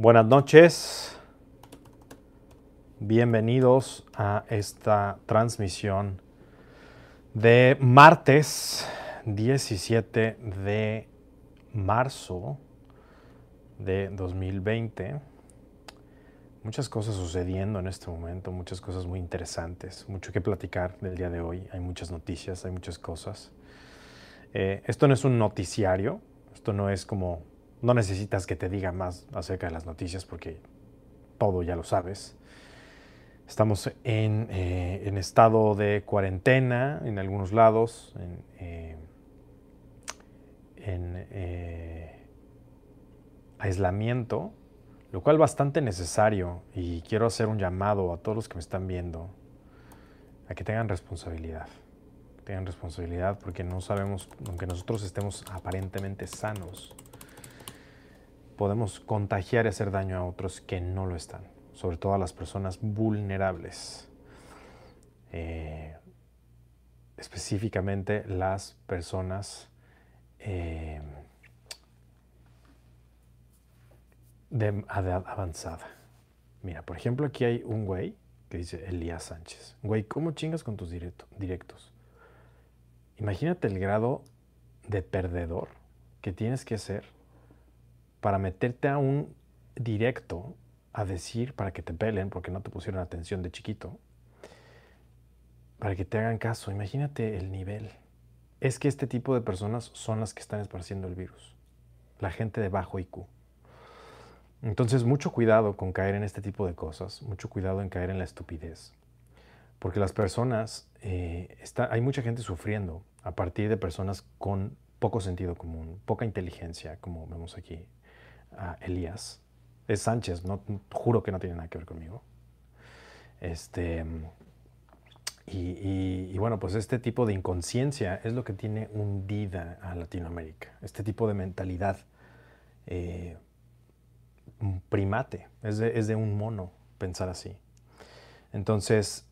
Buenas noches. Bienvenidos a esta transmisión de martes 17 de marzo de 2020. Muchas cosas sucediendo en este momento, muchas cosas muy interesantes, mucho que platicar del día de hoy. Hay muchas noticias, hay muchas cosas. Eh, esto no es un noticiario, esto no es como, no necesitas que te diga más acerca de las noticias porque todo ya lo sabes. Estamos en, eh, estado de cuarentena en algunos lados, en, eh, en aislamiento, lo cual bastante necesario y quiero hacer un llamado a todos los que me están viendo a que tengan responsabilidad. Tengan responsabilidad porque no sabemos, aunque nosotros estemos aparentemente sanos, podemos contagiar y hacer daño a otros que no lo están, sobre todo a las personas vulnerables. Eh, específicamente las personas eh, de, edad avanzada. Mira, por ejemplo, aquí hay un güey que dice Elías Sánchez. Güey, ¿cómo chingas con tus directos? Imagínate el grado de perdedor que tienes que ser para meterte a un directo a decir para que te pelen porque no te pusieron atención de chiquito, para que te hagan caso. Imagínate el nivel. Es que este tipo de personas son las que están esparciendo el virus. La gente de bajo IQ. Entonces, mucho cuidado con caer en este tipo de cosas, mucho cuidado en caer en la estupidez, porque las personas, eh, está, hay mucha gente sufriendo a partir de personas con poco sentido común, poca inteligencia, como vemos aquí a Elías. Es Sánchez, no, juro que no tiene nada que ver conmigo. Este, y, bueno, pues este tipo de inconsciencia es lo que tiene hundida a Latinoamérica, este tipo de mentalidad. Eh, primate, es de, un mono pensar así. Entonces,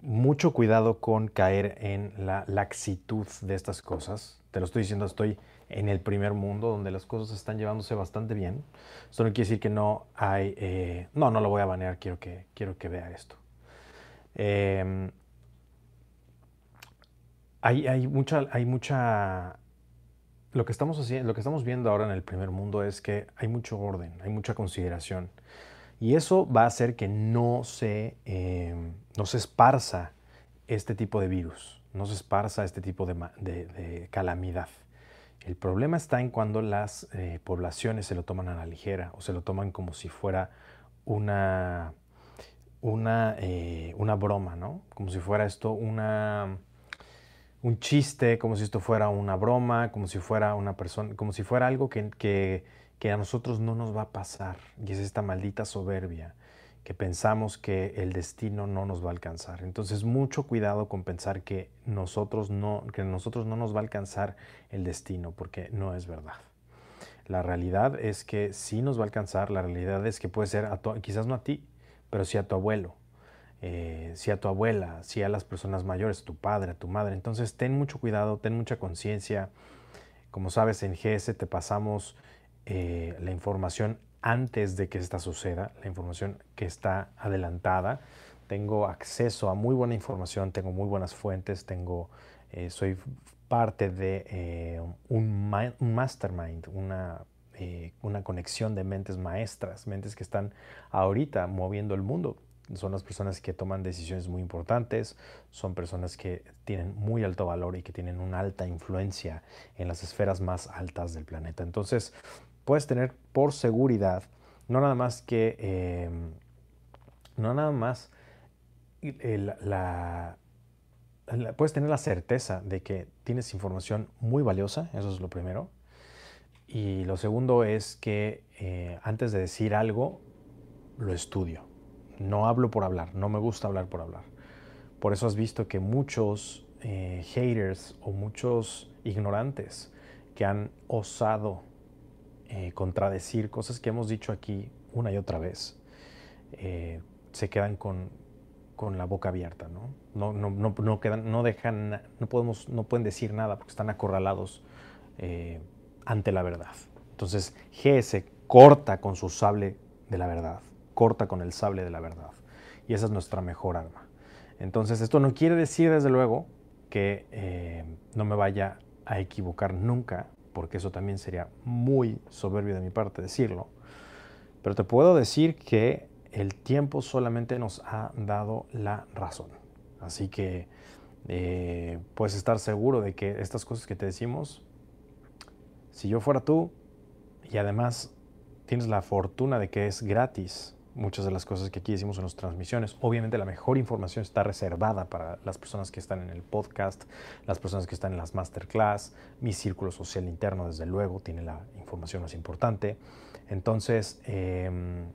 mucho cuidado con caer en la laxitud de estas cosas. Te lo estoy diciendo, estoy en el primer mundo donde las cosas están llevándose bastante bien. Esto no quiere decir que no hay... Eh, no, no lo voy a banear, quiero que, quiero que vea esto. Em, hay, hay, mucha, hay mucha lo que estamos haciendo, lo que estamos viendo ahora en el primer mundo es que hay mucho orden, hay mucha consideración. Y eso va a hacer que no se, eh, no se esparza este tipo de virus, no se esparza este tipo de, calamidad. El problema está en cuando las eh, poblaciones se lo toman a la ligera o se lo toman como si fuera una, una, eh, una broma, ¿no? Como si fuera esto una un chiste, como si esto fuera una broma, como si fuera una persona, como si fuera algo que, que, a nosotros no nos va a pasar. Y es esta maldita soberbia que pensamos que el destino no nos va a alcanzar. Entonces, mucho cuidado con pensar que nosotros no, que nosotros no nos va a alcanzar el destino, porque no es verdad. La realidad es que sí nos va a alcanzar, la realidad es que puede ser, a quizás no a ti, pero sí a tu abuelo, eh, si a tu abuela, si a las personas mayores, tu padre, tu madre. Entonces ten mucho cuidado, ten mucha conciencia. Como sabes, en GS te pasamos eh, la información antes de que esta suceda, la información que está adelantada. Tengo acceso a muy buena información, tengo muy buenas fuentes, tengo, eh, soy parte de un, mastermind, una una conexión de mentes maestras, mentes que están ahorita moviendo el mundo son las personas que toman decisiones muy importantes, son personas que tienen muy alto valor y que tienen una alta influencia en las esferas más altas del planeta. Entonces, puedes tener por seguridad, no nada más que, em, no nada más la, puedes tener la certeza de que tienes información muy valiosa, eso es lo primero. Y lo segundo es que eh, antes de decir algo, lo estudio no hablo por hablar, no me gusta hablar por hablar. Por eso has visto que muchos eh, haters o muchos ignorantes que han osado eh, contradecir cosas que hemos dicho aquí una y otra vez, eh, se quedan con, la boca abierta, ¿no? No, no, no, quedan, no dejan, no, podemos, no pueden decir nada porque están acorralados ante la verdad. Entonces GS corta con su sable de la verdad, corta con el sable de la verdad. Y esa es nuestra mejor arma. Entonces, esto no quiere decir, desde luego, que eh, no me vaya a equivocar nunca, porque eso también sería muy soberbio de mi parte decirlo. Pero te puedo decir que el tiempo solamente nos ha dado la razón. Así que eh, puedes estar seguro de que estas cosas que te decimos, si yo fuera tú, y además tienes la fortuna de que es gratis, muchas de las cosas que aquí decimos en las transmisiones. Obviamente la mejor información está reservada para las personas que están en el podcast, las personas que están en las masterclass, mi círculo social interno, desde luego, tiene la información más importante. Entonces, em,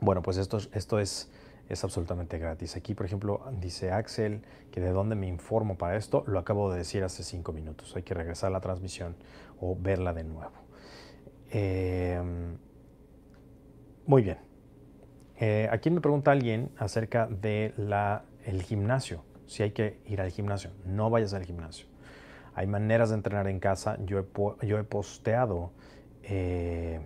bueno, pues esto, esto es, es absolutamente gratis. Aquí, por ejemplo, dice Axel que de dónde me informo para esto, lo acabo de decir hace cinco minutos. Hay que regresar a la transmisión o verla de nuevo. Em, muy bien. Eh, aquí me pregunta alguien acerca del el gimnasio, si hay que ir al gimnasio. No vayas al gimnasio. Hay maneras de entrenar en casa. Yo he, yo he posteado eh,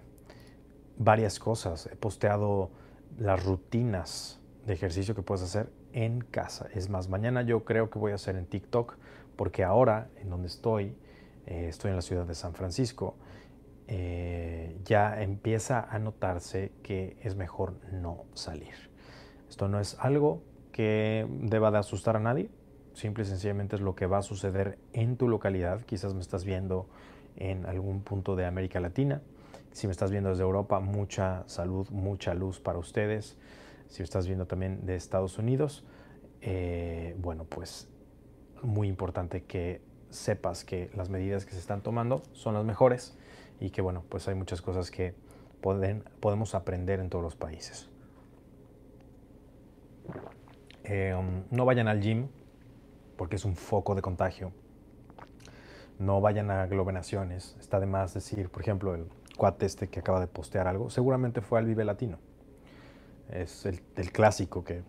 varias cosas. He posteado las rutinas de ejercicio que puedes hacer en casa. Es más, mañana yo creo que voy a hacer en TikTok porque ahora en donde estoy, eh, estoy en la ciudad de San Francisco eh, ya empieza a notarse que es mejor no salir. Esto no es algo que deba de asustar a nadie, simple y sencillamente es lo que va a suceder en tu localidad. Quizás me estás viendo en algún punto de América Latina. Si me estás viendo desde Europa, mucha salud, mucha luz para ustedes. Si me estás viendo también de Estados Unidos, eh, bueno, pues muy importante que sepas que las medidas que se están tomando son las mejores y que bueno, pues hay muchas cosas que pueden, podemos aprender en todos los países. Eh, um, no vayan al gym porque es un foco de contagio. No vayan a aglomeraciones. Está de más decir, por ejemplo, el cuate este que acaba de postear algo, seguramente fue al Vive Latino. Es el, clásico que,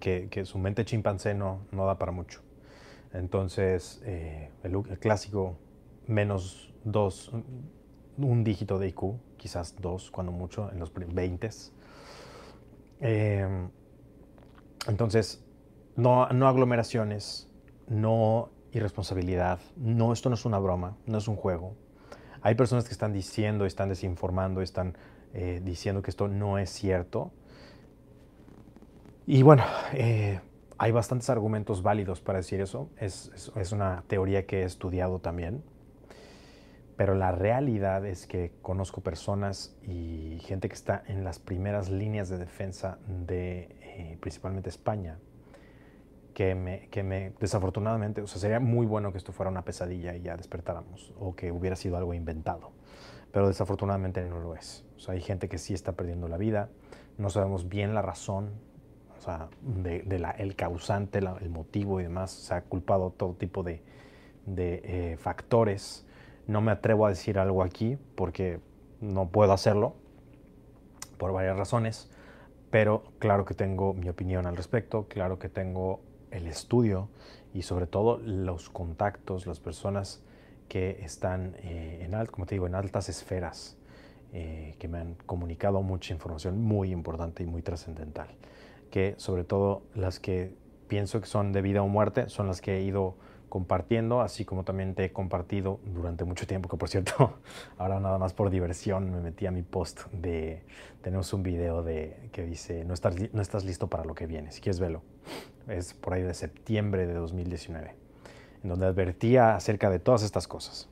que, su mente chimpancé no, da para mucho. Entonces, eh, el, el, clásico menos dos, un dígito de IQ, quizás dos, cuando mucho, en los 20. Eh, entonces, no, no aglomeraciones, no irresponsabilidad, no, esto no es una broma, no es un juego. Hay personas que están diciendo, están desinformando, están eh, diciendo que esto no es cierto. Y bueno, eh, hay bastantes argumentos válidos para decir eso. Es, es, es, una teoría que he estudiado también. Pero la realidad es que conozco personas y gente que está en las primeras líneas de defensa de eh, principalmente España, que me, que me, desafortunadamente, o sea, sería muy bueno que esto fuera una pesadilla y ya despertáramos, o que hubiera sido algo inventado, pero desafortunadamente no lo es. O sea, hay gente que sí está perdiendo la vida, no sabemos bien la razón, o sea, de, de la, el causante, el motivo y demás, se ha culpado todo tipo de, de eh, factores no me atrevo a decir algo aquí porque no puedo hacerlo por varias razones, pero claro que tengo mi opinión al respecto, claro que tengo el estudio y sobre todo los contactos, las personas que están eh, en, como te digo, en altas esferas, eh, que me han comunicado mucha información muy importante y muy trascendental, que sobre todo las que pienso que son de vida o muerte son las que he ido compartiendo, así como también te he compartido durante mucho tiempo, que por cierto, ahora nada más por diversión me metí a mi post de, tenemos un video de, que dice, no estás, no estás listo para lo que viene, si quieres verlo. Es por ahí de septiembre de 2019, en donde advertía acerca de todas estas cosas.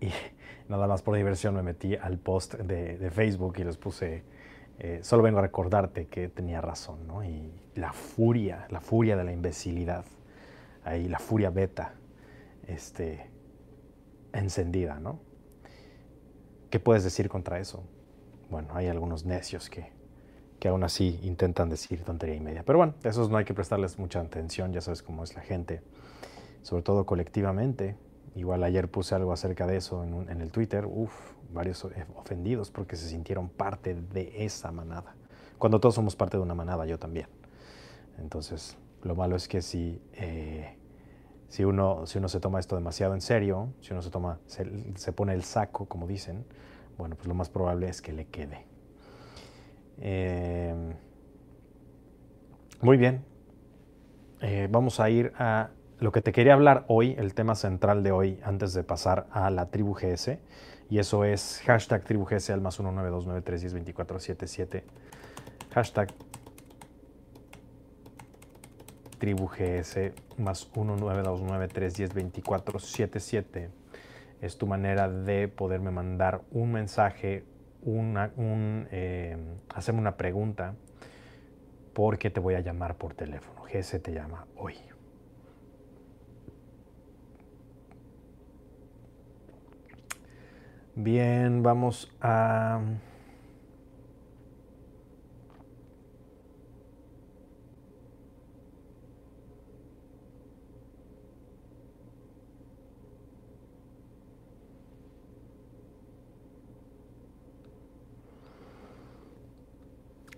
Y nada más por diversión me metí al post de, de Facebook y les puse, eh, solo vengo a recordarte que tenía razón, ¿no? Y la furia, la furia de la imbecilidad ahí la furia beta este, encendida, ¿no? ¿Qué puedes decir contra eso? Bueno, hay algunos necios que, que aún así intentan decir tontería y media. Pero bueno, esos no hay que prestarles mucha atención, ya sabes cómo es la gente, sobre todo colectivamente. Igual ayer puse algo acerca de eso en, en el Twitter, uff, varios ofendidos porque se sintieron parte de esa manada. Cuando todos somos parte de una manada, yo también. Entonces, lo malo es que si, eh, si, uno, si uno se toma esto demasiado en serio, si uno se, toma, se, pone el saco, como dicen, Bueno, pues lo más probable es que le quede. Em, muy bien. Eh, vamos a ir a lo que te quería hablar hoy, el tema central de hoy, antes de pasar a la tribu GS. Y eso es hashtag tribu GS al más 19293102477. Hashtag tribu GS más 19293102477. Es tu manera de poderme mandar un mensaje, una, un, eh, hacerme una pregunta, porque te voy a llamar por teléfono. GS te llama hoy. Bien, vamos a...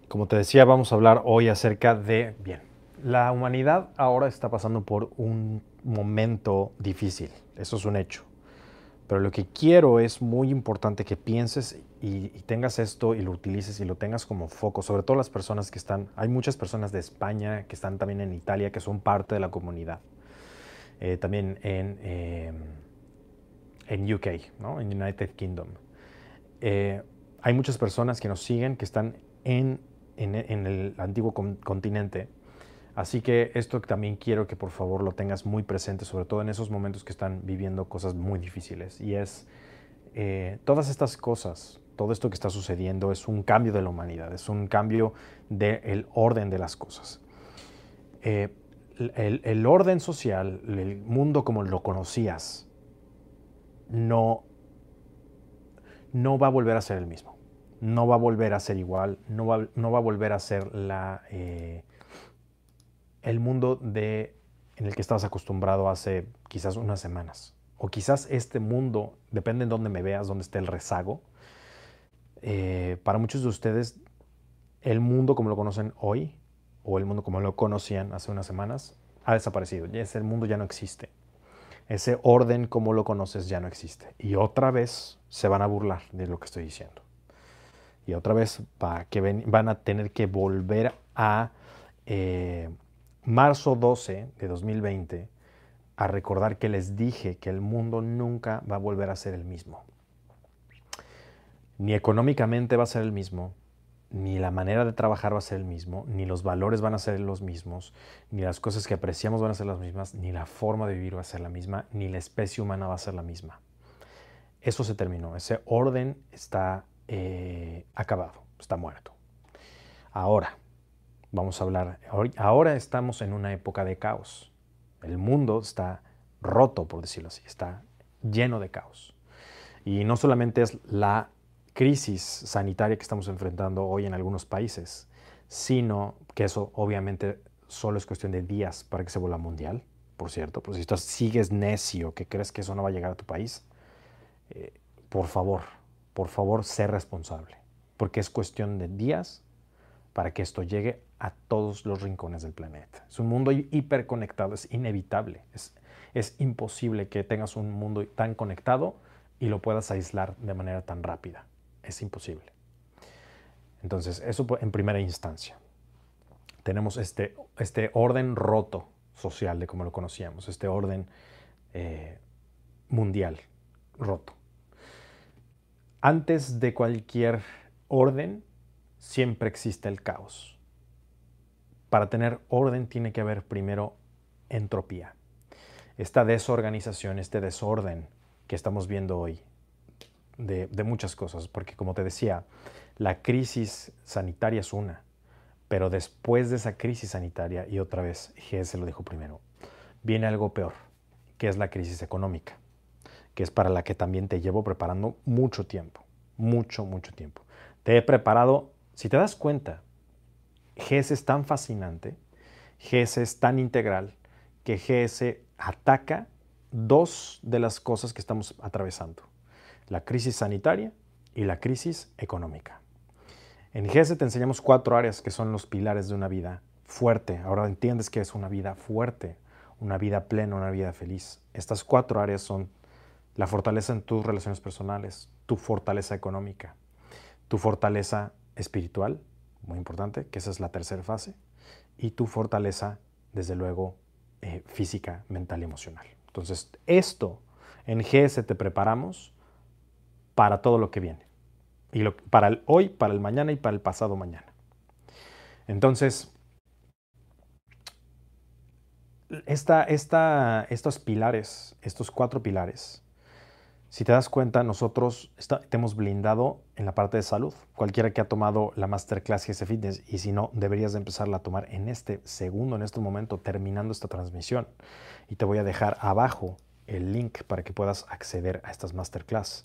Como te decía, vamos a hablar hoy acerca de, bien, la humanidad ahora está pasando por un momento difícil, eso es un hecho. Pero lo que quiero es muy importante que pienses y, tengas esto y lo utilices y lo tengas como foco, sobre todo las personas que están, hay muchas personas de España que están también en Italia, que son parte de la comunidad, eh, también en, eh, en UK, ¿no? en United Kingdom. Eh, hay muchas personas que nos siguen que están en, en, en el antiguo continente Así que esto también quiero que por favor lo tengas muy presente, sobre todo en esos momentos que están viviendo cosas muy difíciles. Y es eh, todas estas cosas, todo esto que está sucediendo es un cambio de la humanidad, es un cambio del orden de las cosas. Eh, el, el, orden social, el mundo como lo conocías, no, no va a volver a ser el mismo. No va a volver a ser igual, no va, no va a volver a ser la... Eh, el mundo de, en el que estabas acostumbrado hace quizás unas semanas. O quizás este mundo, depende de dónde me veas, dónde esté el rezago. Eh, para muchos de ustedes, el mundo como lo conocen hoy, o el mundo como lo conocían hace unas semanas, ha desaparecido. Ese mundo ya no existe. Ese orden como lo conoces ya no existe. Y otra vez se van a burlar de lo que estoy diciendo. Y otra vez que van a tener que volver a eh, marzo 12 de 2020 a recordar que les dije que el mundo nunca va a volver a ser el mismo. Ni económicamente va a ser el mismo, ni la manera de trabajar va a ser el mismo, ni los valores van a ser los mismos, ni las cosas que apreciamos van a ser las mismas, ni la forma de vivir va a ser la misma, ni la especie humana va a ser la misma. Eso se terminó, ese orden está eh, acabado, está muerto. Ahora, Vamos a hablar, ahora estamos en una época de caos. El mundo está roto, por decirlo así, está lleno de caos. Y no solamente es la crisis sanitaria que estamos enfrentando hoy en algunos países, sino que eso obviamente solo es cuestión de días para que se vuelva mundial, por cierto. Pero si tú sigues necio que crees que eso no va a llegar a tu país, eh, por favor, por favor, sé responsable, porque es cuestión de días para que esto llegue a todos los rincones del planeta. Es un mundo hiperconectado, es inevitable, es, es imposible que tengas un mundo tan conectado y lo puedas aislar de manera tan rápida. Es imposible. Entonces, eso en primera instancia. Tenemos este, este orden roto social de como lo conocíamos, este orden eh, mundial roto. Antes de cualquier orden, siempre existe el caos. Para tener orden tiene que haber primero entropía. Esta desorganización, este desorden que estamos viendo hoy de, muchas cosas, porque como te decía, la crisis sanitaria es una, pero después de esa crisis sanitaria, y otra vez GS lo dijo primero, viene algo peor, que es la crisis económica, que es para la que también te llevo preparando mucho tiempo, mucho, mucho tiempo. Te he preparado si te das cuenta, GS es tan fascinante, GS es tan integral, que GS ataca dos de las cosas que estamos atravesando, la crisis sanitaria y la crisis económica. En GS te enseñamos cuatro áreas que son los pilares de una vida fuerte. Ahora entiendes que es una vida fuerte, una vida plena, una vida feliz. Estas cuatro áreas son la fortaleza en tus relaciones personales, tu fortaleza económica, tu fortaleza espiritual, muy importante, que esa es la tercera fase, y tu fortaleza, desde luego, eh, física, mental y emocional. Entonces, esto en GS te preparamos para todo lo que viene. Y lo, para el hoy, para el mañana y para el pasado mañana. Entonces, esta, estos pilares, estos cuatro pilares, si te das cuenta, nosotros te hemos blindado en la parte de salud. Cualquiera que ha tomado la Masterclass GS Fitness y si no, deberías de empezarla a tomar en este segundo, en este momento, terminando esta transmisión. Y te voy a dejar abajo el link para que puedas acceder a estas Masterclass,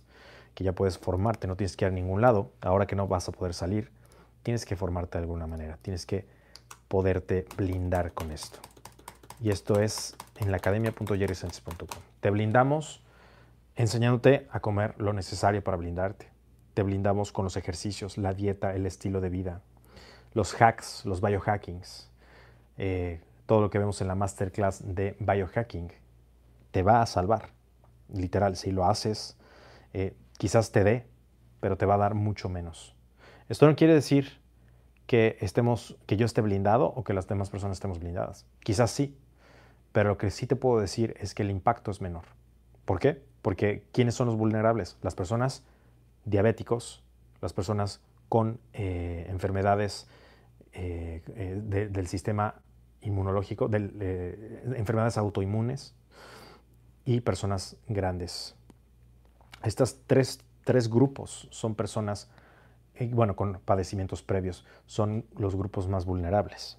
que ya puedes formarte, no tienes que ir a ningún lado. Ahora que no vas a poder salir, tienes que formarte de alguna manera, tienes que poderte blindar con esto. Y esto es en la academia.jerrysense.com. Te blindamos enseñándote a comer lo necesario para blindarte. Te blindamos con los ejercicios, la dieta, el estilo de vida, los hacks, los biohackings, eh, todo lo que vemos en la masterclass de biohacking. Te va a salvar, literal, si lo haces, eh, quizás te dé, pero te va a dar mucho menos. Esto no quiere decir que, estemos, que yo esté blindado o que las demás personas estemos blindadas. Quizás sí, pero lo que sí te puedo decir es que el impacto es menor. ¿Por qué? Porque ¿quiénes son los vulnerables? Las personas diabéticos, las personas con eh, enfermedades eh, eh, del sistema inmunológico, de, enfermedades autoinmunes y personas grandes. Estos tres, tres grupos son personas, bueno, con padecimientos previos, son los grupos más vulnerables.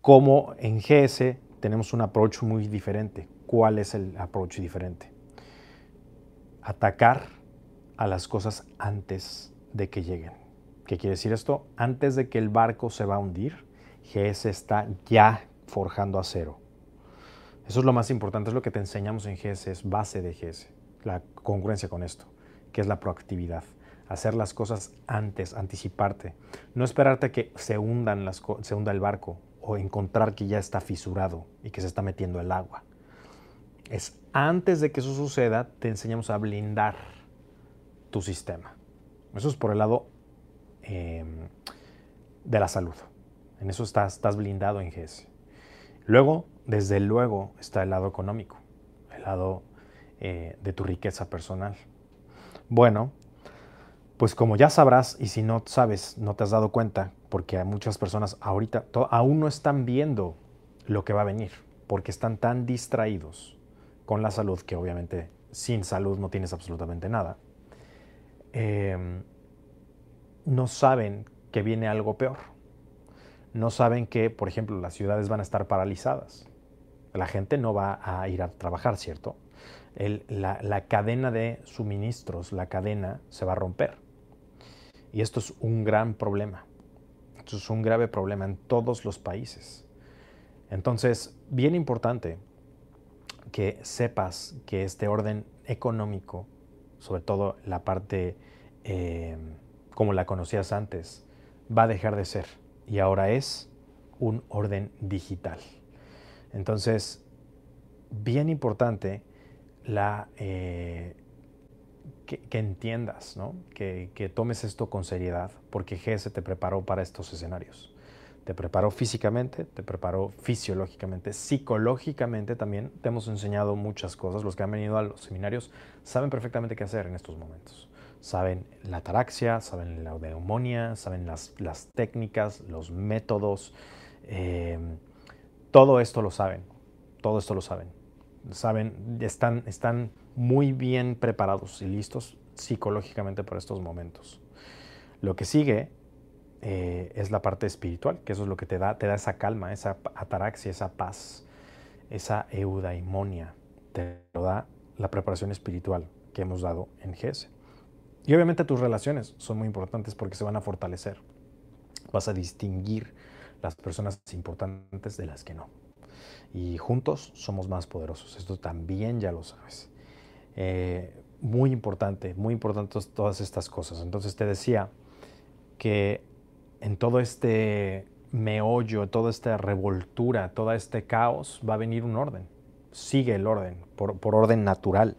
Como en GS tenemos un approach muy diferente. ¿Cuál es el approach diferente? Atacar a las cosas antes de que lleguen. ¿Qué quiere decir esto? Antes de que el barco se va a hundir, GS está ya forjando acero. Eso es lo más importante, es lo que te enseñamos en GS, es base de GS, la congruencia con esto, que es la proactividad. Hacer las cosas antes, anticiparte. No esperarte que se, hundan las, se hunda el barco, o encontrar que ya está fisurado y que se está metiendo el agua. Es antes de que eso suceda, te enseñamos a blindar tu sistema. Eso es por el lado em, de la salud. En eso estás, estás blindado en GS. Luego, desde luego, está el lado económico, el lado eh, de tu riqueza personal. Bueno, pues como ya sabrás, y si no sabes, no te has dado cuenta, porque muchas personas ahorita aún no están viendo lo que va a venir, porque están tan distraídos con la salud, que obviamente sin salud no tienes absolutamente nada, em, no saben que viene algo peor. No saben que, por ejemplo, las ciudades van a estar paralizadas. La gente no va a ir a trabajar, ¿cierto? la cadena de suministros, la cadena se va a romper. Y esto es un gran problema. Esto es un grave problema en todos los países. Entonces, bien importante que sepas que este orden económico, sobre todo la parte eh, como la conocías antes, va a dejar de ser y ahora es un orden digital. Entonces, bien importante la, eh, que, entiendas, que, tomes esto con seriedad, porque GS te preparó para estos escenarios. Te preparó físicamente, te preparó fisiológicamente, psicológicamente también. Te hemos enseñado muchas cosas. Los que han venido a los seminarios saben perfectamente qué hacer en estos momentos. Saben la ataraxia, saben la neumonía, saben las, técnicas, los métodos. Eh, todo esto lo saben. Todo esto lo saben. Saben, están, están muy bien preparados y listos psicológicamente para estos momentos. Lo que sigue eh, es la parte espiritual, que eso es lo que te da, te da esa calma, esa ataraxia, esa paz, esa eudaimonia. Te lo da la preparación espiritual que hemos dado en GES. Y obviamente tus relaciones son muy importantes porque se van a fortalecer. Vas a distinguir las personas importantes de las que no. Y juntos somos más poderosos. Esto también ya lo sabes. Eh, muy importante, muy importantes todas estas cosas. Entonces te decía que en todo este meollo, toda esta revoltura, todo este caos, va a venir un orden. Sigue el orden, por, orden natural.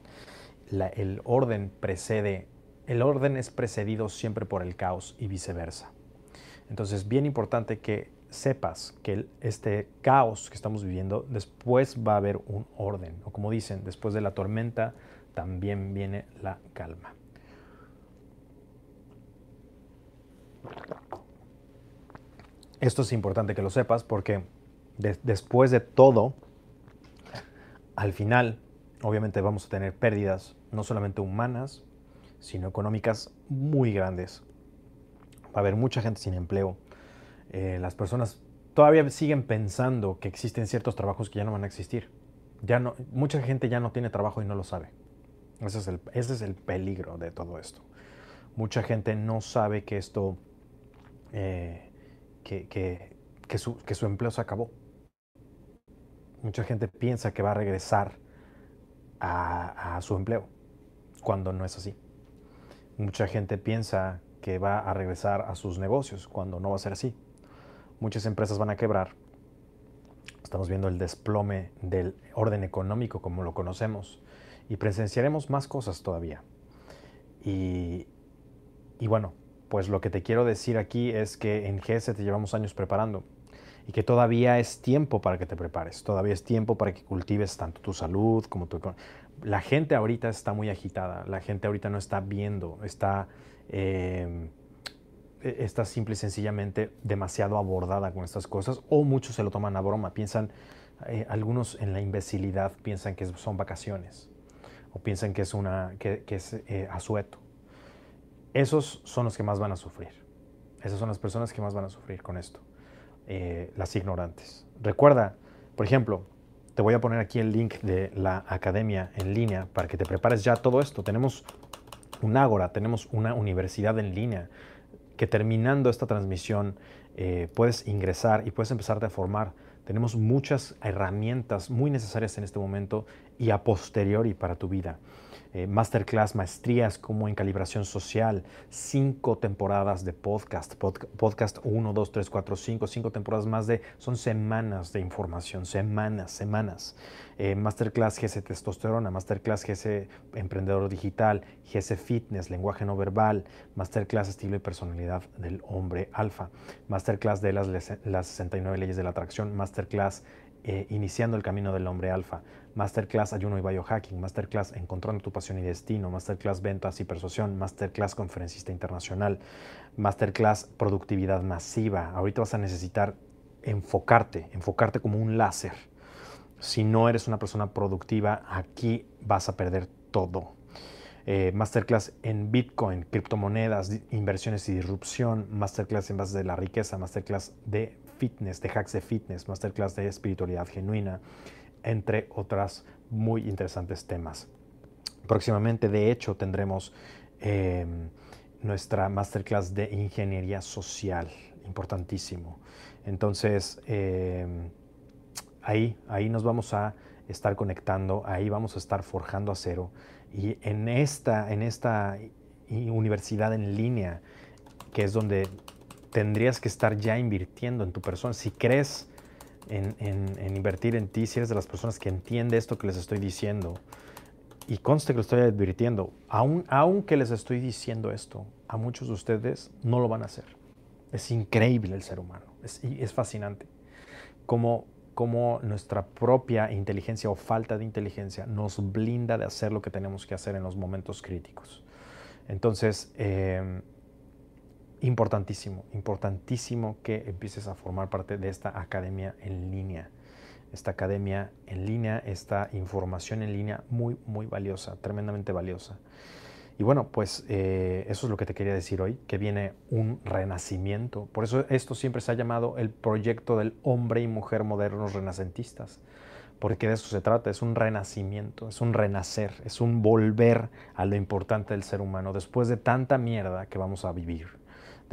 el orden precede el orden es precedido siempre por el caos y viceversa. Entonces, bien importante que sepas que este caos que estamos viviendo, después va a haber un orden. O como dicen, después de la tormenta también viene la calma. Esto es importante que lo sepas porque después de todo, al final, obviamente vamos a tener pérdidas no solamente humanas, sino económicas muy grandes. Va a haber mucha gente sin empleo. Eh, las personas todavía siguen pensando que existen ciertos trabajos que ya no van a existir. Ya no, mucha gente ya no tiene trabajo y no lo sabe. Ese es el, ese es el peligro de todo esto. Mucha gente no sabe que esto, eh, que, que, que, su, que su empleo se acabó. Mucha gente piensa que va a regresar a, a su empleo, cuando no es así. Mucha gente piensa que va a regresar a sus negocios cuando no va a ser así. Muchas empresas van a quebrar. Estamos viendo el desplome del orden económico como lo conocemos y presenciaremos más cosas todavía. Y, y bueno, pues lo que te quiero decir aquí es que en GS te llevamos años preparando y que todavía es tiempo para que te prepares, todavía es tiempo para que cultives tanto tu salud como tu La gente ahorita está muy agitada, la gente ahorita no está viendo, está, eh, e, está simple y sencillamente demasiado abordada con estas cosas o muchos se lo toman a broma, piensan, eh, algunos en la imbecilidad piensan que son vacaciones o piensan que es, una, que, es eh, asueto. Esos son los que más van a sufrir. Esas son las personas que más van a sufrir con esto. Eh, las ignorantes. Recuerda, por ejemplo, te voy a poner aquí el link de la academia en línea para que te prepares ya todo esto. Tenemos un ágora, tenemos una universidad en línea que terminando esta transmisión eh, puedes ingresar y puedes empezarte a formar. Tenemos muchas herramientas muy necesarias en este momento y a posteriori para tu vida. Eh, masterclass, maestrías como en calibración social, cinco temporadas de podcast, podcast 1, 2, 3, 4, 5, cinco temporadas más de, son semanas de información, semanas, semanas. Eh, masterclass GS Testosterona, Masterclass GS Emprendedor Digital, GS Fitness, Lenguaje No Verbal, Masterclass Estilo y Personalidad del Hombre Alfa, Masterclass de las, las 69 Leyes de la Atracción, Masterclass eh, Iniciando el Camino del Hombre Alfa, Masterclass Ayuno y Biohacking, Masterclass Encontrando tu Pasión y Destino, Masterclass Ventas y Persuasión, Masterclass Conferencista Internacional, Masterclass Productividad Masiva. Ahorita vas a necesitar enfocarte, enfocarte como un láser. Si no eres una persona productiva, aquí vas a perder todo. Eh, masterclass en Bitcoin, criptomonedas, inversiones y disrupción, Masterclass en base de la riqueza, Masterclass de fitness, de hacks de fitness, masterclass de espiritualidad genuina, entre otras muy interesantes temas. Próximamente, de hecho, tendremos em, nuestra masterclass de ingeniería social, importantísimo. Entonces, em, ahí, ahí nos vamos a estar conectando, ahí vamos a estar forjando acero. Y en esta, en esta universidad en línea, que es donde tendrías que estar ya invirtiendo en tu persona. Si crees en, invertir en ti, si eres de las personas que entiende esto que les estoy diciendo, y conste que lo estoy advirtiendo, aun, aunque les estoy diciendo esto, a muchos de ustedes no lo van a hacer. Es increíble el ser humano, es, es fascinante. Como, como nuestra propia inteligencia o falta de inteligencia nos blinda de hacer lo que tenemos que hacer en los momentos críticos. Entonces, eh, importantísimo, importantísimo que empieces a formar parte de esta academia en línea. Esta academia en línea, esta información en línea muy, muy valiosa, tremendamente valiosa. Y bueno, pues eh, eso es lo que te quería decir hoy, que viene un renacimiento. Por eso esto siempre se ha llamado el proyecto del hombre y mujer modernos renacentistas, porque de eso se trata, es un renacimiento, es un renacer, es un volver a lo importante del ser humano después de tanta mierda que vamos a vivir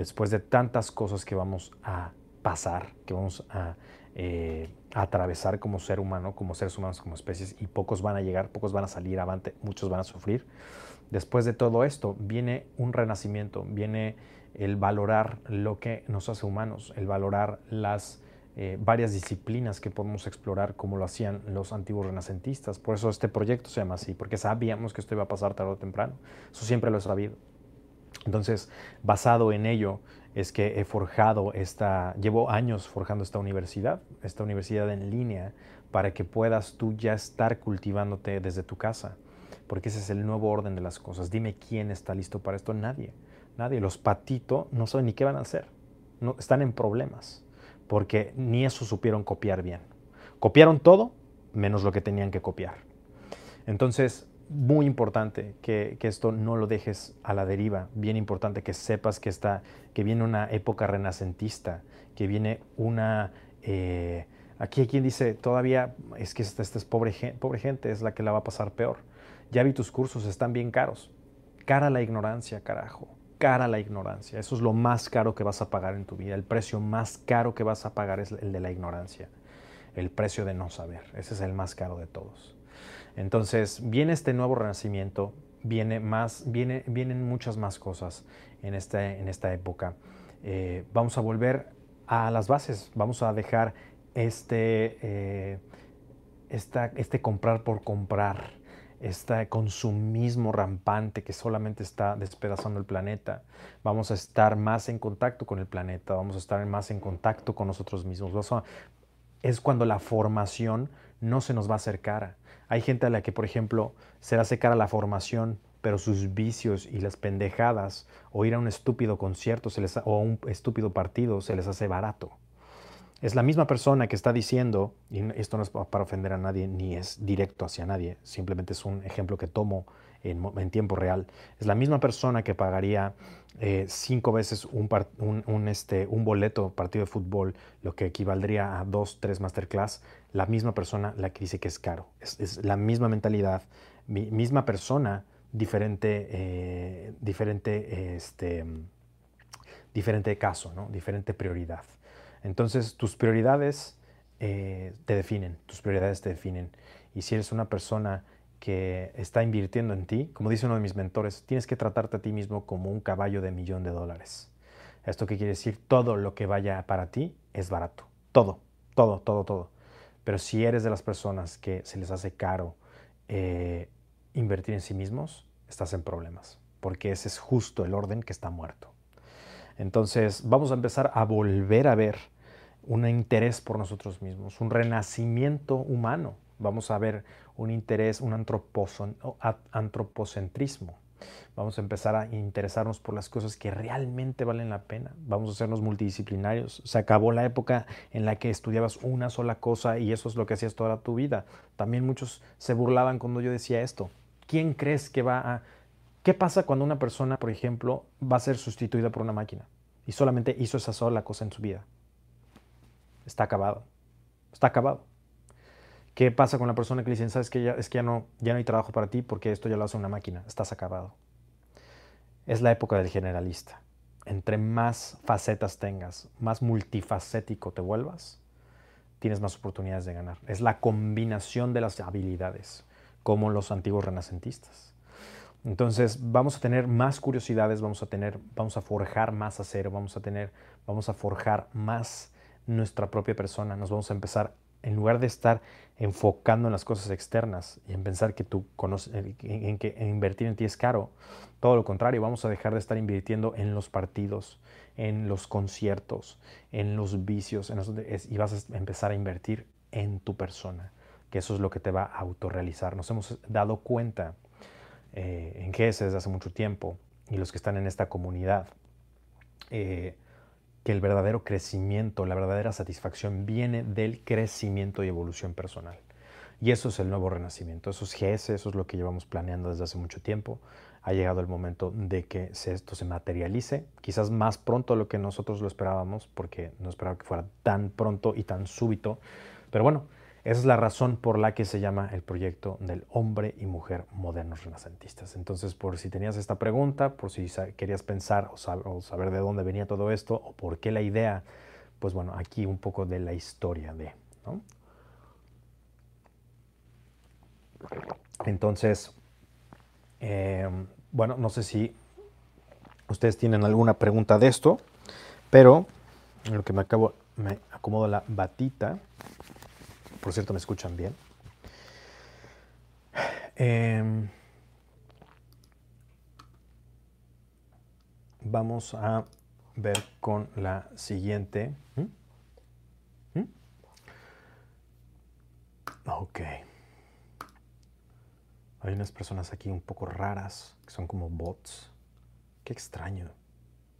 después de tantas cosas que vamos a pasar, que vamos a, eh, atravesar como ser humano, como seres humanos, como especies, y pocos van a llegar, pocos van a salir avante, muchos van a sufrir. Después de todo esto viene un renacimiento, viene el valorar lo que nos hace humanos, el valorar las eh, varias disciplinas que podemos explorar como lo hacían los antiguos renacentistas. Por eso este proyecto se llama así, porque sabíamos que esto iba a pasar tarde o temprano. Eso siempre lo he sabido Entonces, basado en ello, es que he forjado esta, llevo años forjando esta universidad, esta universidad en línea, para que puedas tú ya estar cultivándote desde tu casa, porque ese es el nuevo orden de las cosas. Dime quién está listo para esto, nadie, nadie. Los patitos no saben ni qué van a hacer, no, están en problemas, porque ni eso supieron copiar bien. Copiaron todo menos lo que tenían que copiar. Entonces, muy importante que, esto no lo dejes a la deriva, bien importante que sepas que, está, que viene una época renacentista, que viene una... Eh, aquí hay quien dice, todavía es que esta, es pobre, pobre gente, es la que la va a pasar peor. Ya vi tus cursos, están bien caros. Cara la ignorancia, carajo. Cara la ignorancia. Eso es lo más caro que vas a pagar en tu vida. El precio más caro que vas a pagar es el de la ignorancia. El precio de no saber. Ese es el más caro de todos. Entonces, viene este nuevo renacimiento, viene más, viene, vienen muchas más cosas en, en esta época. Eh, vamos a volver a las bases, vamos a dejar este, eh, este comprar por comprar, este consumismo rampante que solamente está despedazando el planeta. Vamos a estar más en contacto con el planeta, vamos a estar más en contacto con nosotros mismos. es cuando la formación no se nos va a hacer cara. Hay gente a la que, por ejemplo, se le hace cara la formación, pero sus vicios y las pendejadas o ir a un estúpido concierto o a un estúpido partido se les hace barato. Es la misma persona que está diciendo, y esto no es para ofender a nadie ni es directo hacia nadie, simplemente es un ejemplo que tomo en, tiempo real, es la misma persona que pagaría eh, cinco veces un, un, este, un boleto partido de fútbol, lo que equivaldría a dos, tres masterclass, la misma persona la que dice que es caro. Es, la misma mentalidad, misma persona, diferente, eh, diferente, este, diferente caso, ¿no? diferente prioridad. Entonces, tus prioridades eh, te definen, tus prioridades te definen. Y si eres una persona que está invirtiendo en ti, como dice uno de mis mentores, tienes que tratarte a ti mismo como un caballo de millón de dólares. ¿Esto qué quiere decir? Todo lo que vaya para ti es barato. Todo, todo, todo, todo. Pero si eres de las personas que se les hace caro eh, invertir en sí mismos, estás en problemas, porque ese es justo el orden que está muerto. Entonces vamos a empezar a volver a ver un interés por nosotros mismos, un renacimiento humano vamos a ver un interés, un antropocentrismo. Vamos a empezar a interesarnos por las cosas que realmente valen la pena. Vamos a hacernos multidisciplinarios. Se acabó la época en la que estudiabas una sola cosa y eso es lo que hacías toda tu vida. También muchos se burlaban cuando yo decía esto. ¿Quién crees que va a... ¿Qué pasa cuando una persona, por ejemplo, va a ser sustituida por una máquina y solamente hizo esa sola cosa en su vida? Está acabado. Está acabado. ¿Qué pasa con la persona que le dicen, sabes que ya, es que ya no, ya no hay trabajo para ti porque esto ya lo hace una máquina, estás acabado? Es la época del generalista. Entre más facetas tengas, más multifacético te vuelvas, tienes más oportunidades de ganar. Es la combinación de las habilidades, como los antiguos renacentistas. Entonces vamos a tener más curiosidades, vamos a tener, vamos a forjar más acero, vamos a tener, vamos a forjar más nuestra propia persona, nos vamos a empezar en lugar de estar enfocando en las cosas externas y en pensar que tú conoces, en, que invertir en ti es caro, todo lo contrario, vamos a dejar de estar invirtiendo en los partidos, en los conciertos, en los vicios, y vas a empezar a invertir en tu persona, que eso es lo que te va a autorrealizar. Nos hemos dado cuenta eh, en GS desde hace mucho tiempo, y los que están en esta comunidad, eh, que el verdadero crecimiento, la verdadera satisfacción viene del crecimiento y evolución personal. Y eso es el nuevo renacimiento, eso es GS, eso es lo que llevamos planeando desde hace mucho tiempo. Ha llegado el momento de que esto se materialice, quizás más pronto de lo que nosotros lo esperábamos, porque no esperaba que fuera tan pronto y tan súbito. Pero bueno, esa es la razón por la que se llama el proyecto del hombre y mujer modernos renacentistas. Entonces, por si tenías esta pregunta, por si querías pensar o, saber de dónde venía todo esto o por qué la idea, pues bueno, aquí un poco de la historia de. Entonces, em, bueno, no sé si ustedes tienen alguna pregunta de esto, pero en lo que me acabo, me acomodo la batita. Por cierto, ¿me escuchan bien? Em, vamos a ver con la siguiente. ¿Mm? ¿Mm? Ok. Hay unas personas aquí un poco raras, que son como bots. Qué extraño,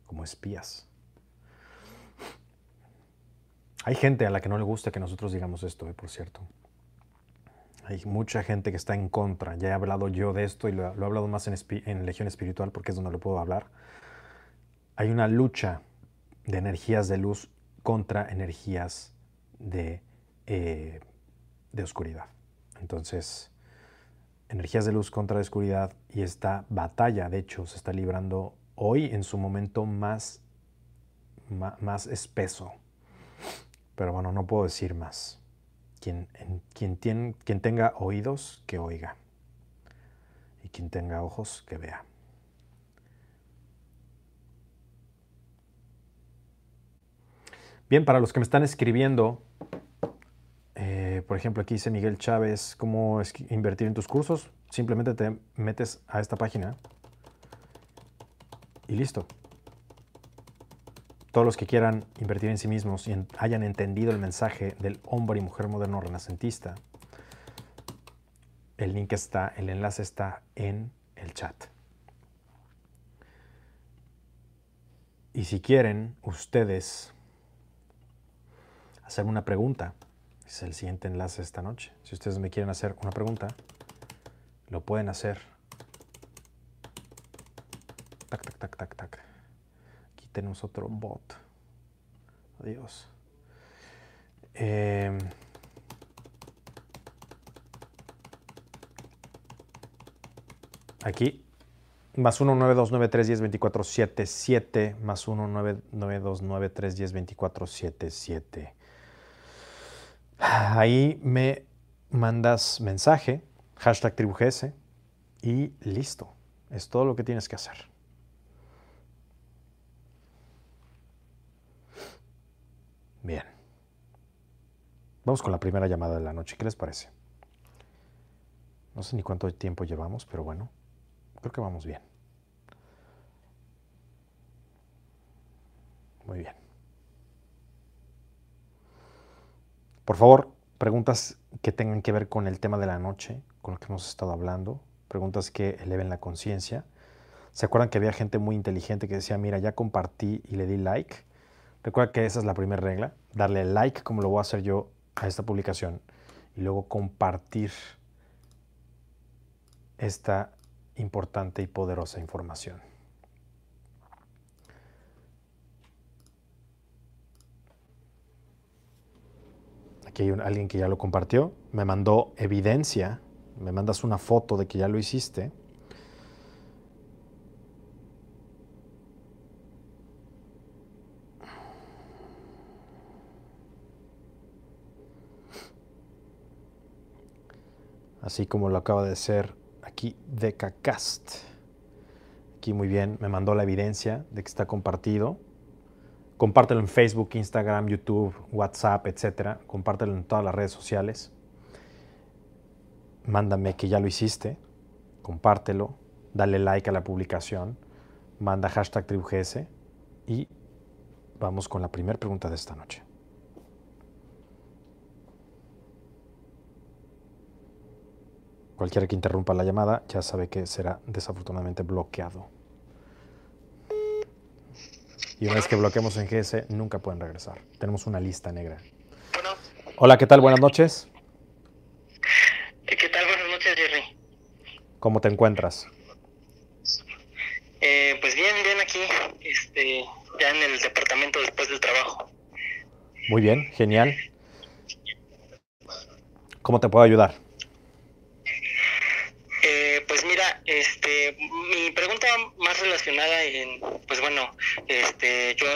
como espías. Hay gente a la que no le gusta que nosotros digamos esto, eh, por cierto. Hay mucha gente que está en contra. Ya he hablado yo de esto y lo, he hablado más en, Legión Espiritual porque es donde lo puedo hablar. Hay una lucha de energías de luz contra energías de, eh, de oscuridad. Entonces, energías de luz contra de oscuridad y esta batalla, de hecho, se está librando hoy en su momento más, más, espeso. Pero bueno, no puedo decir más. Quien, quien, tiene, quien tenga oídos, que oiga. Y quien tenga ojos, que vea. Bien, para los que me están escribiendo, eh, por ejemplo, aquí dice Miguel Chávez, ¿cómo invertir en tus cursos? Simplemente te metes a esta página y listo. Todos los que quieran invertir en sí mismos y hayan entendido el mensaje del hombre y mujer moderno renacentista, el link está, el enlace está en el chat. Y si quieren ustedes hacer una pregunta, es el siguiente enlace esta noche. Si ustedes me quieren hacer una pregunta, lo pueden hacer. Tac, tac, tac, tac, tac. Tenemos otro bot. Adiós. Em, aquí, más 1 929 10 24 77 más 1 929 10 24 77 Ahí me mandas mensaje, hashtag tribugese y listo. Es todo lo que tienes que hacer. Bien. Vamos con la primera llamada de la noche. ¿Qué les parece? No sé ni cuánto tiempo llevamos, pero bueno, creo que vamos bien. Muy bien. Por favor, preguntas que tengan que ver con el tema de la noche, con lo que hemos estado hablando, preguntas que eleven la conciencia. ¿Se acuerdan que había gente muy inteligente que decía, mira, ya compartí y le di like? Recuerda que esa es la primera regla, darle like como lo voy a hacer yo a esta publicación y luego compartir esta importante y poderosa información. Aquí hay alguien que ya lo compartió, me mandó evidencia, me mandas una foto de que ya lo hiciste. Así como lo acaba de hacer aquí Decacast. Aquí muy bien, me mandó la evidencia de que está compartido. Compártelo en Facebook, Instagram, YouTube, WhatsApp, etc. Compártelo en todas las redes sociales. Mándame que ya lo hiciste. Compártelo. Dale like a la publicación. Manda hashtag TribuGS. Y vamos con la primera pregunta de esta noche. Cualquiera que interrumpa la llamada ya sabe que será desafortunadamente bloqueado. Y una vez que bloqueemos en GS, nunca pueden regresar. Tenemos una lista negra. Hola, ¿qué tal? Buenas noches. ¿Qué tal? Buenas noches, Jerry. ¿Cómo te encuentras? Eh, pues bien, bien aquí, este, ya en el departamento después del trabajo. Muy bien, genial. ¿Cómo te puedo ayudar? Pues mira, este, mi pregunta más relacionada en, pues bueno, este, yo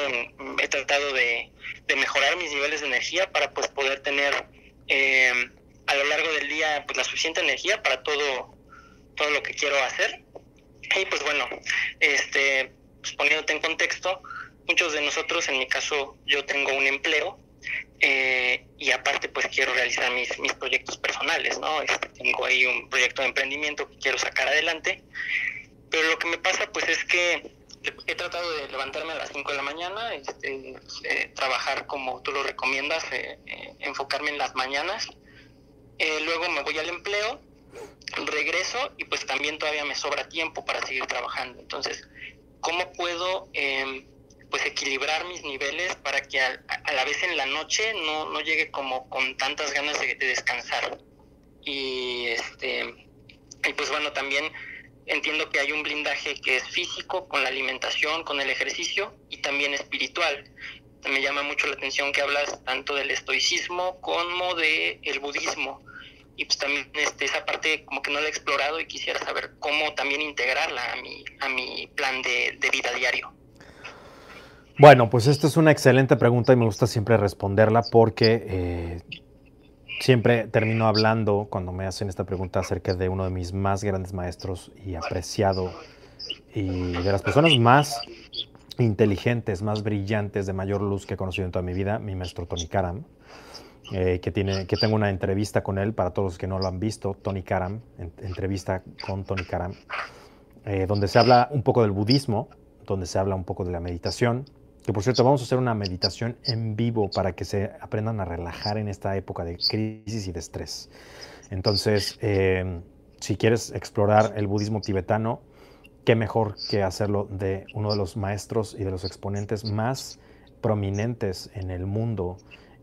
he tratado de, mejorar mis niveles de energía para pues poder tener em, a lo largo del día pues la suficiente energía para todo, todo lo que quiero hacer. Y pues bueno, este, pues poniéndote en contexto, muchos de nosotros, en mi caso, yo tengo un empleo eh, y aparte pues quiero realizar mis, mis proyectos personales, ¿no? Este, tengo ahí un proyecto de emprendimiento que quiero sacar adelante, pero lo que me pasa pues es que he tratado de levantarme a las 5 de la mañana, este, eh, trabajar como tú lo recomiendas, eh, eh, enfocarme en las mañanas. luego me voy al empleo, regreso y pues también todavía me sobra tiempo para seguir trabajando. Entonces, ¿cómo puedo pues equilibrar mis niveles para que a, la vez en la noche no, no llegue como con tantas ganas de, de descansar? Y este y pues bueno, también entiendo que hay un blindaje que es físico, con la alimentación, con el ejercicio y también espiritual. Me llama mucho la atención que hablas tanto del estoicismo como del el budismo. Y pues también este, esa parte como que no la he explorado y quisiera saber cómo también integrarla a mi, a mi plan de, de vida diario. Bueno, pues esta es una excelente pregunta y me gusta siempre responderla porque eh, Siempre termino hablando cuando me hacen esta pregunta acerca de uno de mis más grandes maestros y apreciado y de las personas más inteligentes, más brillantes, de mayor luz que he conocido en toda mi vida, mi maestro Tony Karam, eh, que, tiene, que tengo una entrevista con él, para todos los que no lo han visto, Tony Karam, entrevista con Tony Karam, eh, donde se habla un poco del budismo, donde se habla un poco de la meditación, que por cierto, vamos a hacer una meditación en vivo para que se aprendan a relajar en esta época de crisis y de estrés. Entonces, eh, si quieres explorar el budismo tibetano, qué mejor que hacerlo de uno de los maestros y de los exponentes más prominentes en el mundo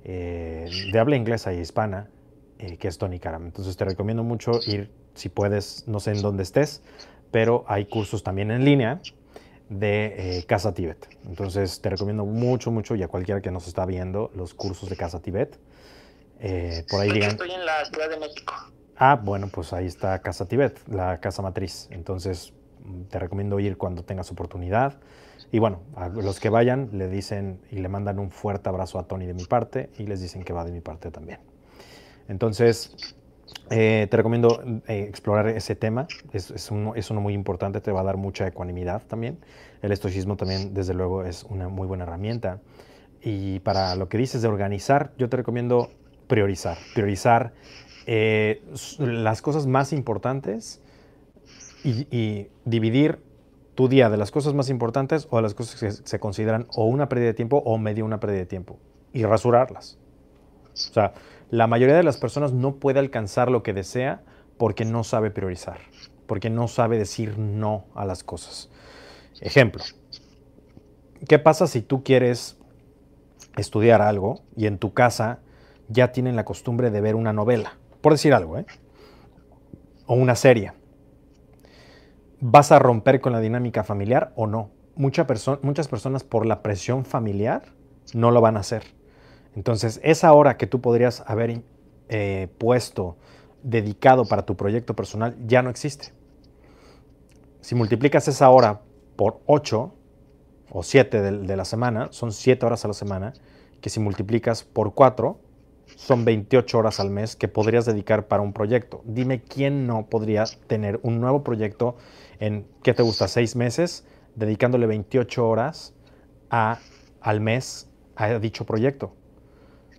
eh, de habla inglesa y hispana, eh, que es Tony Karam. Entonces te recomiendo mucho ir, si puedes, no sé en dónde estés, pero hay cursos también en línea de eh, Casa Tibet. Entonces te recomiendo mucho, mucho y a cualquiera que nos está viendo los cursos de Casa Tibet. Eh, por ahí digan. Estoy en la Ciudad de México. Ah, bueno, pues ahí está Casa Tibet, la casa matriz. Entonces te recomiendo ir cuando tengas oportunidad. Y bueno, a los que vayan le dicen y le mandan un fuerte abrazo a Tony de mi parte y les dicen que va de mi parte también. Entonces, eh, te recomiendo eh, explorar ese tema, es, uno, muy importante, te va a dar mucha ecuanimidad también. El estoicismo también, desde luego, es una muy buena herramienta. Y para lo que dices de organizar, yo te recomiendo priorizar, priorizar eh, las cosas más importantes y, dividir tu día de las cosas más importantes o de las cosas que se consideran o una pérdida de tiempo o medio una pérdida de tiempo y rasurarlas. O sea, la mayoría de las personas no puede alcanzar lo que desea porque no sabe priorizar, porque no sabe decir no a las cosas. Ejemplo, ¿qué pasa si tú quieres estudiar algo y en tu casa ya tienen la costumbre de ver una novela? Por decir algo, ¿eh? O una serie. ¿Vas a romper con la dinámica familiar o no? muchas personas por la presión familiar no lo van a hacer entonces, esa hora que tú podrías haber eh, puesto dedicado para tu proyecto personal ya no existe. Si multiplicas esa hora por 8 o 7 de, la semana, son 7 horas a la semana, que si multiplicas por 4, son 28 horas al mes que podrías dedicar para un proyecto. Dime quién no podría tener un nuevo proyecto en, ¿qué te gusta? 6 meses, dedicándole 28 horas al mes a dicho proyecto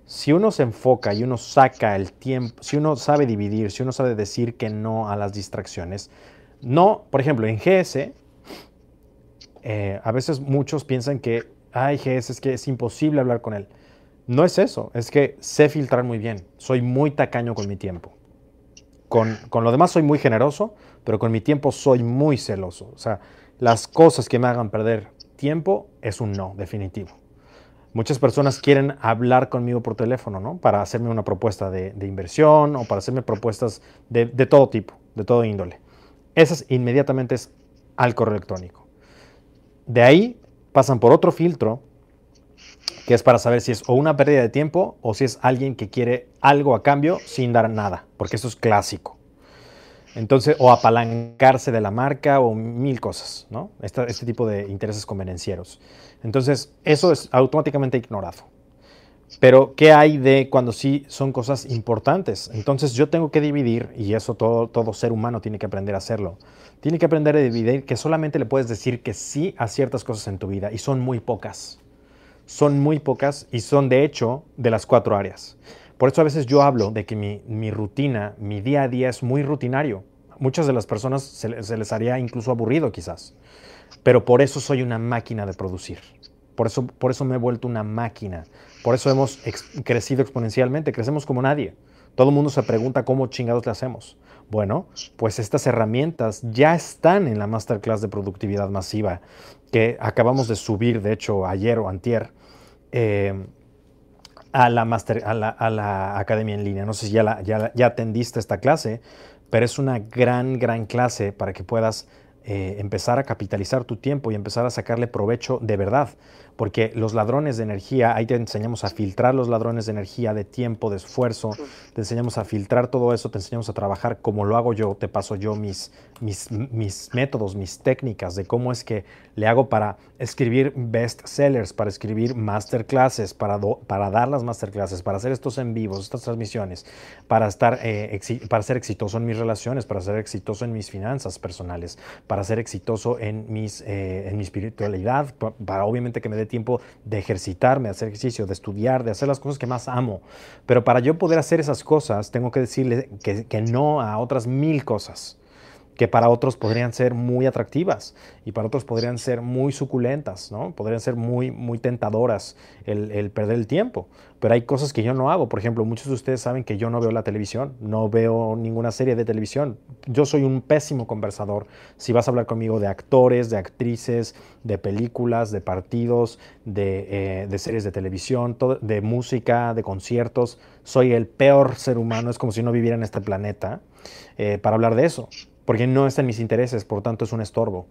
si uno se enfoca y uno saca el tiempo, si uno sabe dividir, si uno sabe decir que no a las distracciones, no, por ejemplo, en GS, eh, a veces muchos piensan que, ay, GS es que es imposible hablar con él. No es eso, es que sé filtrar muy bien, soy muy tacaño con mi tiempo. Con, con, lo demás soy muy generoso, pero con mi tiempo soy muy celoso. O sea, las cosas que me hagan perder tiempo es un no, definitivo. Muchas personas quieren hablar conmigo por teléfono, ¿no? Para hacerme una propuesta de, inversión o para hacerme propuestas de, todo tipo, de todo índole. Esas inmediatamente es al correo electrónico. De ahí pasan por otro filtro que es para saber si es o una pérdida de tiempo o si es alguien que quiere algo a cambio sin dar nada, porque eso es clásico. Entonces, o apalancarse de la marca o mil cosas, ¿no? Este, tipo de intereses convenencieros. Entonces, eso es automáticamente ignorado. Pero, ¿qué hay de cuando sí son cosas importantes? Entonces, yo tengo que dividir, y eso todo, todo ser humano tiene que aprender a hacerlo. Tiene que aprender a dividir que solamente le puedes decir que sí a ciertas cosas en tu vida, y son muy pocas. Son muy pocas y son, de hecho, de las cuatro áreas. Por eso a veces yo hablo de que mi, rutina, mi día a día es muy rutinario. Muchas de las personas se, les haría incluso aburrido quizás. pero por eso soy una máquina de producir. Por eso, por eso me he vuelto una máquina. Por eso hemos crecido exponencialmente. Crecemos como nadie. Todo el mundo se pregunta cómo chingados le hacemos. Bueno, pues estas herramientas ya están en la masterclass de productividad masiva que acabamos de subir, de hecho, ayer o antier, eh, a, la master, a, la, academia en línea. No sé si ya, ya, ya atendiste esta clase, pero es una gran, gran clase para que puedas eh, empezar a capitalizar tu tiempo y empezar a sacarle provecho de verdad porque los ladrones de energía, ahí te enseñamos a filtrar los ladrones de energía, de tiempo, de esfuerzo, te enseñamos a filtrar todo eso, te enseñamos a trabajar como lo hago yo, te paso yo mis, mis, mis métodos, mis técnicas de cómo es que le hago para escribir best sellers, para escribir masterclasses, para, para dar las masterclasses, para hacer estos en vivos, estas transmisiones, para, estar, eh, para ser exitoso en mis relaciones, para ser exitoso en mis finanzas personales, para ser exitoso en, mis, eh, en mi espiritualidad, para obviamente que me tiempo de ejercitarme, de hacer ejercicio, de estudiar, de hacer las cosas que más amo. Pero para yo poder hacer esas cosas, tengo que decirle que, que no a otras mil cosas que para otros podrían ser muy atractivas y para otros podrían ser muy suculentas, ¿no? Podrían ser muy, muy tentadoras el, perder el tiempo. Pero hay cosas que yo no hago. Por ejemplo, muchos de ustedes saben que yo no veo la televisión, no veo ninguna serie de televisión. Yo soy un pésimo conversador. Si vas a hablar conmigo de actores, de actrices, de películas, de partidos, de, eh, series de televisión, de música, de conciertos, soy el peor ser humano. Es como si no viviera en este planeta eh, para hablar de eso porque no está en mis intereses, por tanto es un estorbo.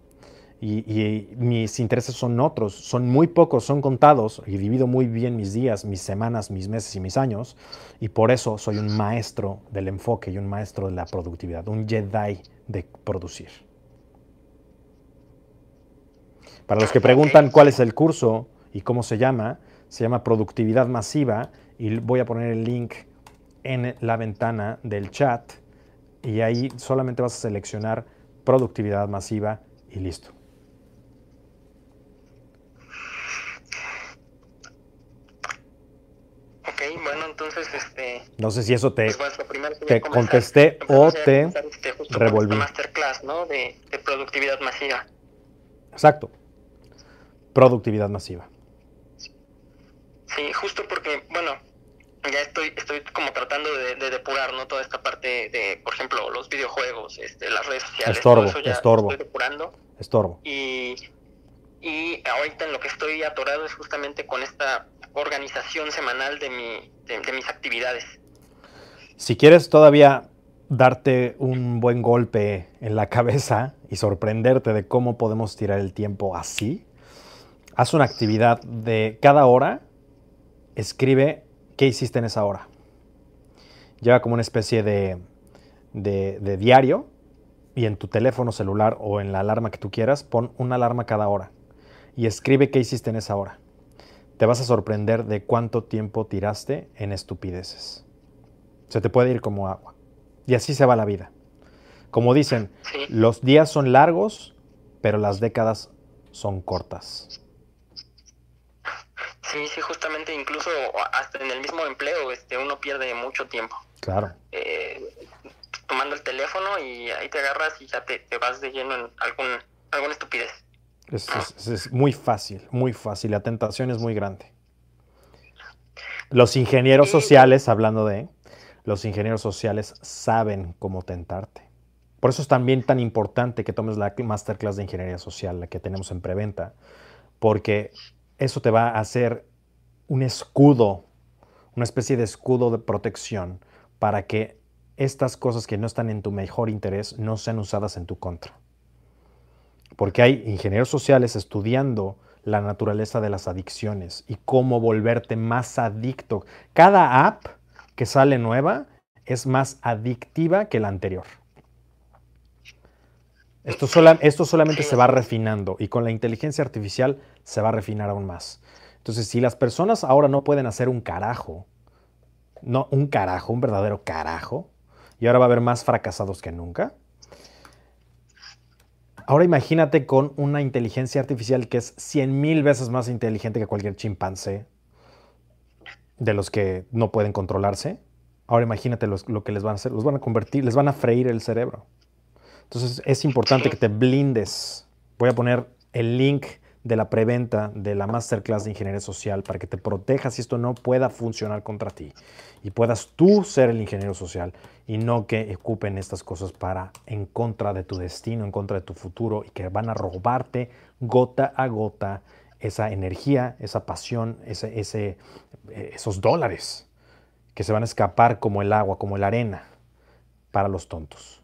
Y, mis intereses son otros, son muy pocos, son contados, y divido muy bien mis días, mis semanas, mis meses y mis años, y por eso soy un maestro del enfoque y un maestro de la productividad, un Jedi de producir. Para los que preguntan cuál es el curso y cómo se llama, se llama Productividad Masiva, y voy a poner el link en la ventana del chat y ahí solamente vas a seleccionar productividad masiva y listo. Ok, bueno, entonces este... No sé si eso te, pues, te contesté o te este, revolví. masterclass, ¿no? De, de productividad masiva. Exacto. Productividad masiva. Sí, justo porque, bueno, ya estoy, estoy como tratando de, depurar, ¿no? Toda esta parte de, por ejemplo, los videojuegos, este, las redes sociales, estorbo, todo eso ya estorbo, estoy depurando. Estorbo. Y, y ahorita en lo que estoy atorado es justamente con esta organización semanal de, mi, de, mis actividades. Si quieres todavía darte un buen golpe en la cabeza y sorprenderte de cómo podemos tirar el tiempo así, haz una actividad de cada hora, escribe ¿qué hiciste en esa hora? Lleva como una especie de, de, diario y en tu teléfono celular o en la alarma que tú quieras, pon una alarma cada hora y escribe qué hiciste en esa hora. Te vas a sorprender de cuánto tiempo tiraste en estupideces. Se te puede ir como agua. Y así se va la vida. Como dicen, los días son largos, pero las décadas son cortas. Sí, sí, justamente incluso hasta en el mismo empleo este, uno pierde mucho tiempo. Claro. Eh, tomando el teléfono y ahí te agarras y ya te, vas de lleno en algún, alguna estupidez. Es, muy fácil, muy fácil. La tentación es muy grande. Los ingenieros sociales, hablando de, los ingenieros sociales saben cómo tentarte. Por eso es también tan importante que tomes la masterclass de ingeniería social, la que tenemos en preventa, porque eso te va a hacer un escudo, una especie de escudo de protección para que estas cosas que no están en tu mejor interés no sean usadas en tu contra. Porque hay ingenieros sociales estudiando la naturaleza de las adicciones y cómo volverte más adicto. Cada app que sale nueva es más adictiva que la anterior. Esto, esto solamente se va refinando y con la inteligencia artificial se va a refinar aún más. Entonces, si las personas ahora no pueden hacer un carajo, no un carajo, un verdadero carajo, y ahora va a haber más fracasados que nunca, ahora imagínate con una inteligencia artificial que es 100 mil veces más inteligente que cualquier chimpancé de los que no pueden controlarse. Ahora imagínate lo que les van a hacer, los van a convertir, les van a freír el cerebro. Entonces es importante que te blindes. Voy a poner el link de la preventa de la masterclass de ingeniería social para que te protejas y esto no pueda funcionar contra ti y puedas tú ser el ingeniero social y no que ocupen estas cosas para en contra de tu destino, en contra de tu futuro y que van a robarte gota a gota esa energía, esa pasión, ese, ese, eh, esos dólares que se van a escapar como el agua, como la arena para los tontos.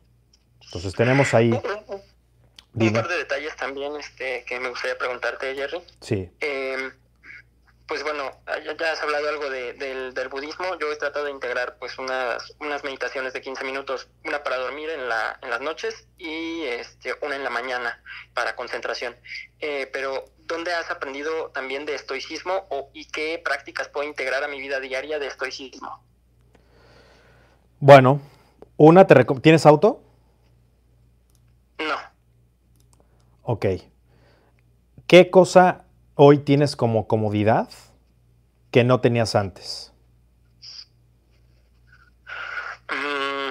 Entonces tenemos ahí... Un par de detalles también este, que me gustaría preguntarte, Jerry. Sí. Em, pues bueno, ya, has hablado algo del, budismo. Yo he tratado de integrar pues unas, unas meditaciones de 15 minutos, una para dormir en, la, en las noches y este, una en la mañana para concentración. Eh, pero, ¿dónde has aprendido también de estoicismo o, y qué prácticas puedo integrar a mi vida diaria de estoicismo? Bueno, una, te ¿tienes auto? No. Ok. ¿Qué cosa hoy tienes como comodidad que no tenías antes? Mm,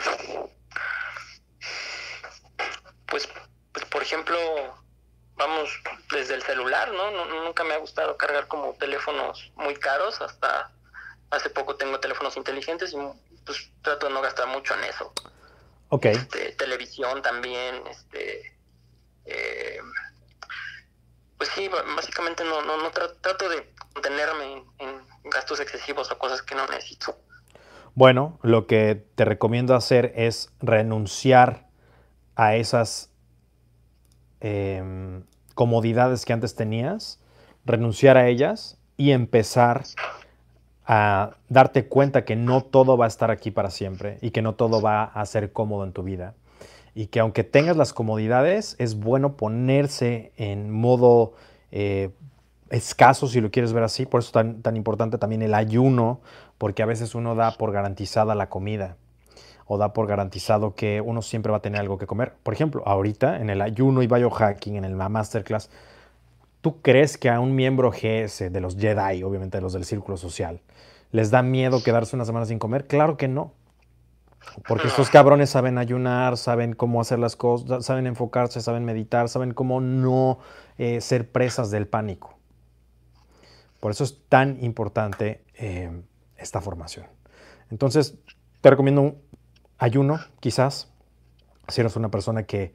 pues, pues, por ejemplo, vamos desde el celular, ¿no? Nunca me ha gustado cargar como teléfonos muy caros, hasta hace poco tengo teléfonos inteligentes y pues trato de no gastar mucho en eso. Ok. Este, televisión también, este... Eh, pues sí, básicamente no, no, no trato, de contenerme en, gastos excesivos o cosas que no necesito. Bueno, lo que te recomiendo hacer es renunciar a esas em, comodidades que antes tenías, renunciar a ellas y empezar a darte cuenta que no todo va a estar aquí para siempre y que no todo va a ser cómodo en tu vida y que aunque tengas las comodidades, es bueno ponerse en modo eh, escaso, si lo quieres ver así. Por eso es tan, tan importante también el ayuno, porque a veces uno da por garantizada la comida o da por garantizado que uno siempre va a tener algo que comer. Por ejemplo, ahorita en el ayuno y biohacking, en el masterclass, ¿tú crees que a un miembro GS de los Jedi, obviamente de los del círculo social, les da miedo quedarse una semana sin comer? Claro que no. Porque estos cabrones saben ayunar, saben cómo hacer las cosas, saben enfocarse, saben meditar, saben cómo no eh, ser presas del pánico. Por eso es tan importante eh, esta formación. Entonces, te recomiendo un ayuno, quizás, si eres una persona que,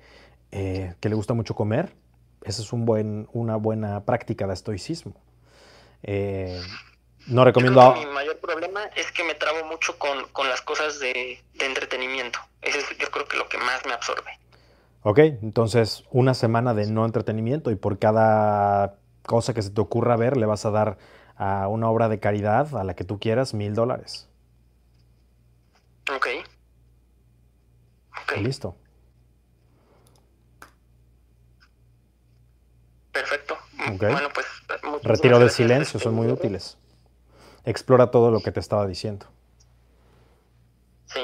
eh, que le gusta mucho comer, esa es un buen, una buena práctica de estoicismo. No recomiendo... mi mayor problema es que me trabo mucho con, las cosas de, entretenimiento. Eso es yo creo que lo que más me absorbe. Ok, entonces una semana de no entretenimiento y por cada cosa que se te ocurra ver le vas a dar a una obra de caridad a la que tú quieras mil dólares. Ok. okay. Listo. Perfecto. Bueno, pues... Retiro de silencio, son muy útiles explora todo lo que te estaba diciendo. Sí.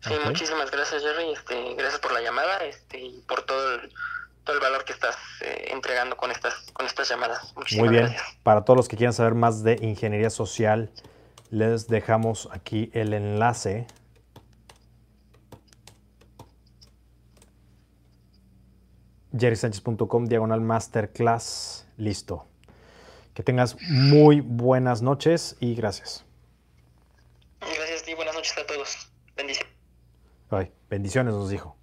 Sí, muchísimas gracias, Jerry. Este, gracias por la llamada este, y por todo el, todo el valor que estás eh, entregando con estas, con estas llamadas. Muy bien. Para todos los que quieran saber más de ingeniería social, les dejamos aquí el enlace. jerrysanchez.com diagonal masterclass. Listo. Que tengas muy buenas noches y gracias. Gracias y buenas noches a todos. Bendiciones. bendiciones nos dijo.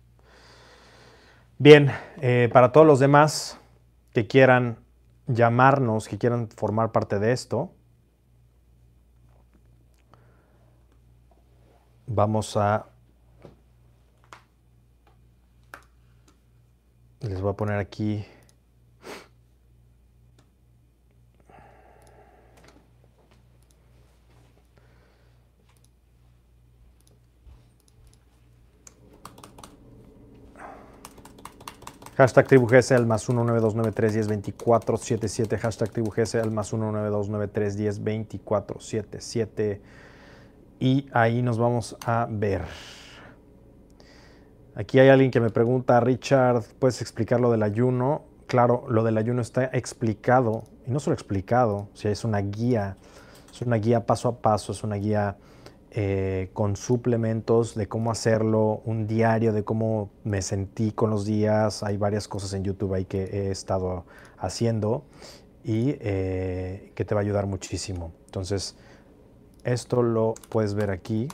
Bien, eh, para todos los demás que quieran llamarnos, que quieran formar parte de esto, vamos a... Les voy a poner aquí Hashtag TribuGS al más 19293102477. Hashtag TribuGS al más 19293102477. Y ahí nos vamos a ver. Aquí hay alguien que me pregunta, Richard, ¿puedes explicar lo del ayuno? Claro, lo del ayuno está explicado, y no solo explicado, es una guía, es una guía paso a paso, es una guía eh, con suplementos de cómo hacerlo, un diario de cómo me sentí con los días. Hay varias cosas en YouTube ahí que he estado haciendo y eh, que te va a ayudar muchísimo. Entonces, esto lo puedes ver aquí.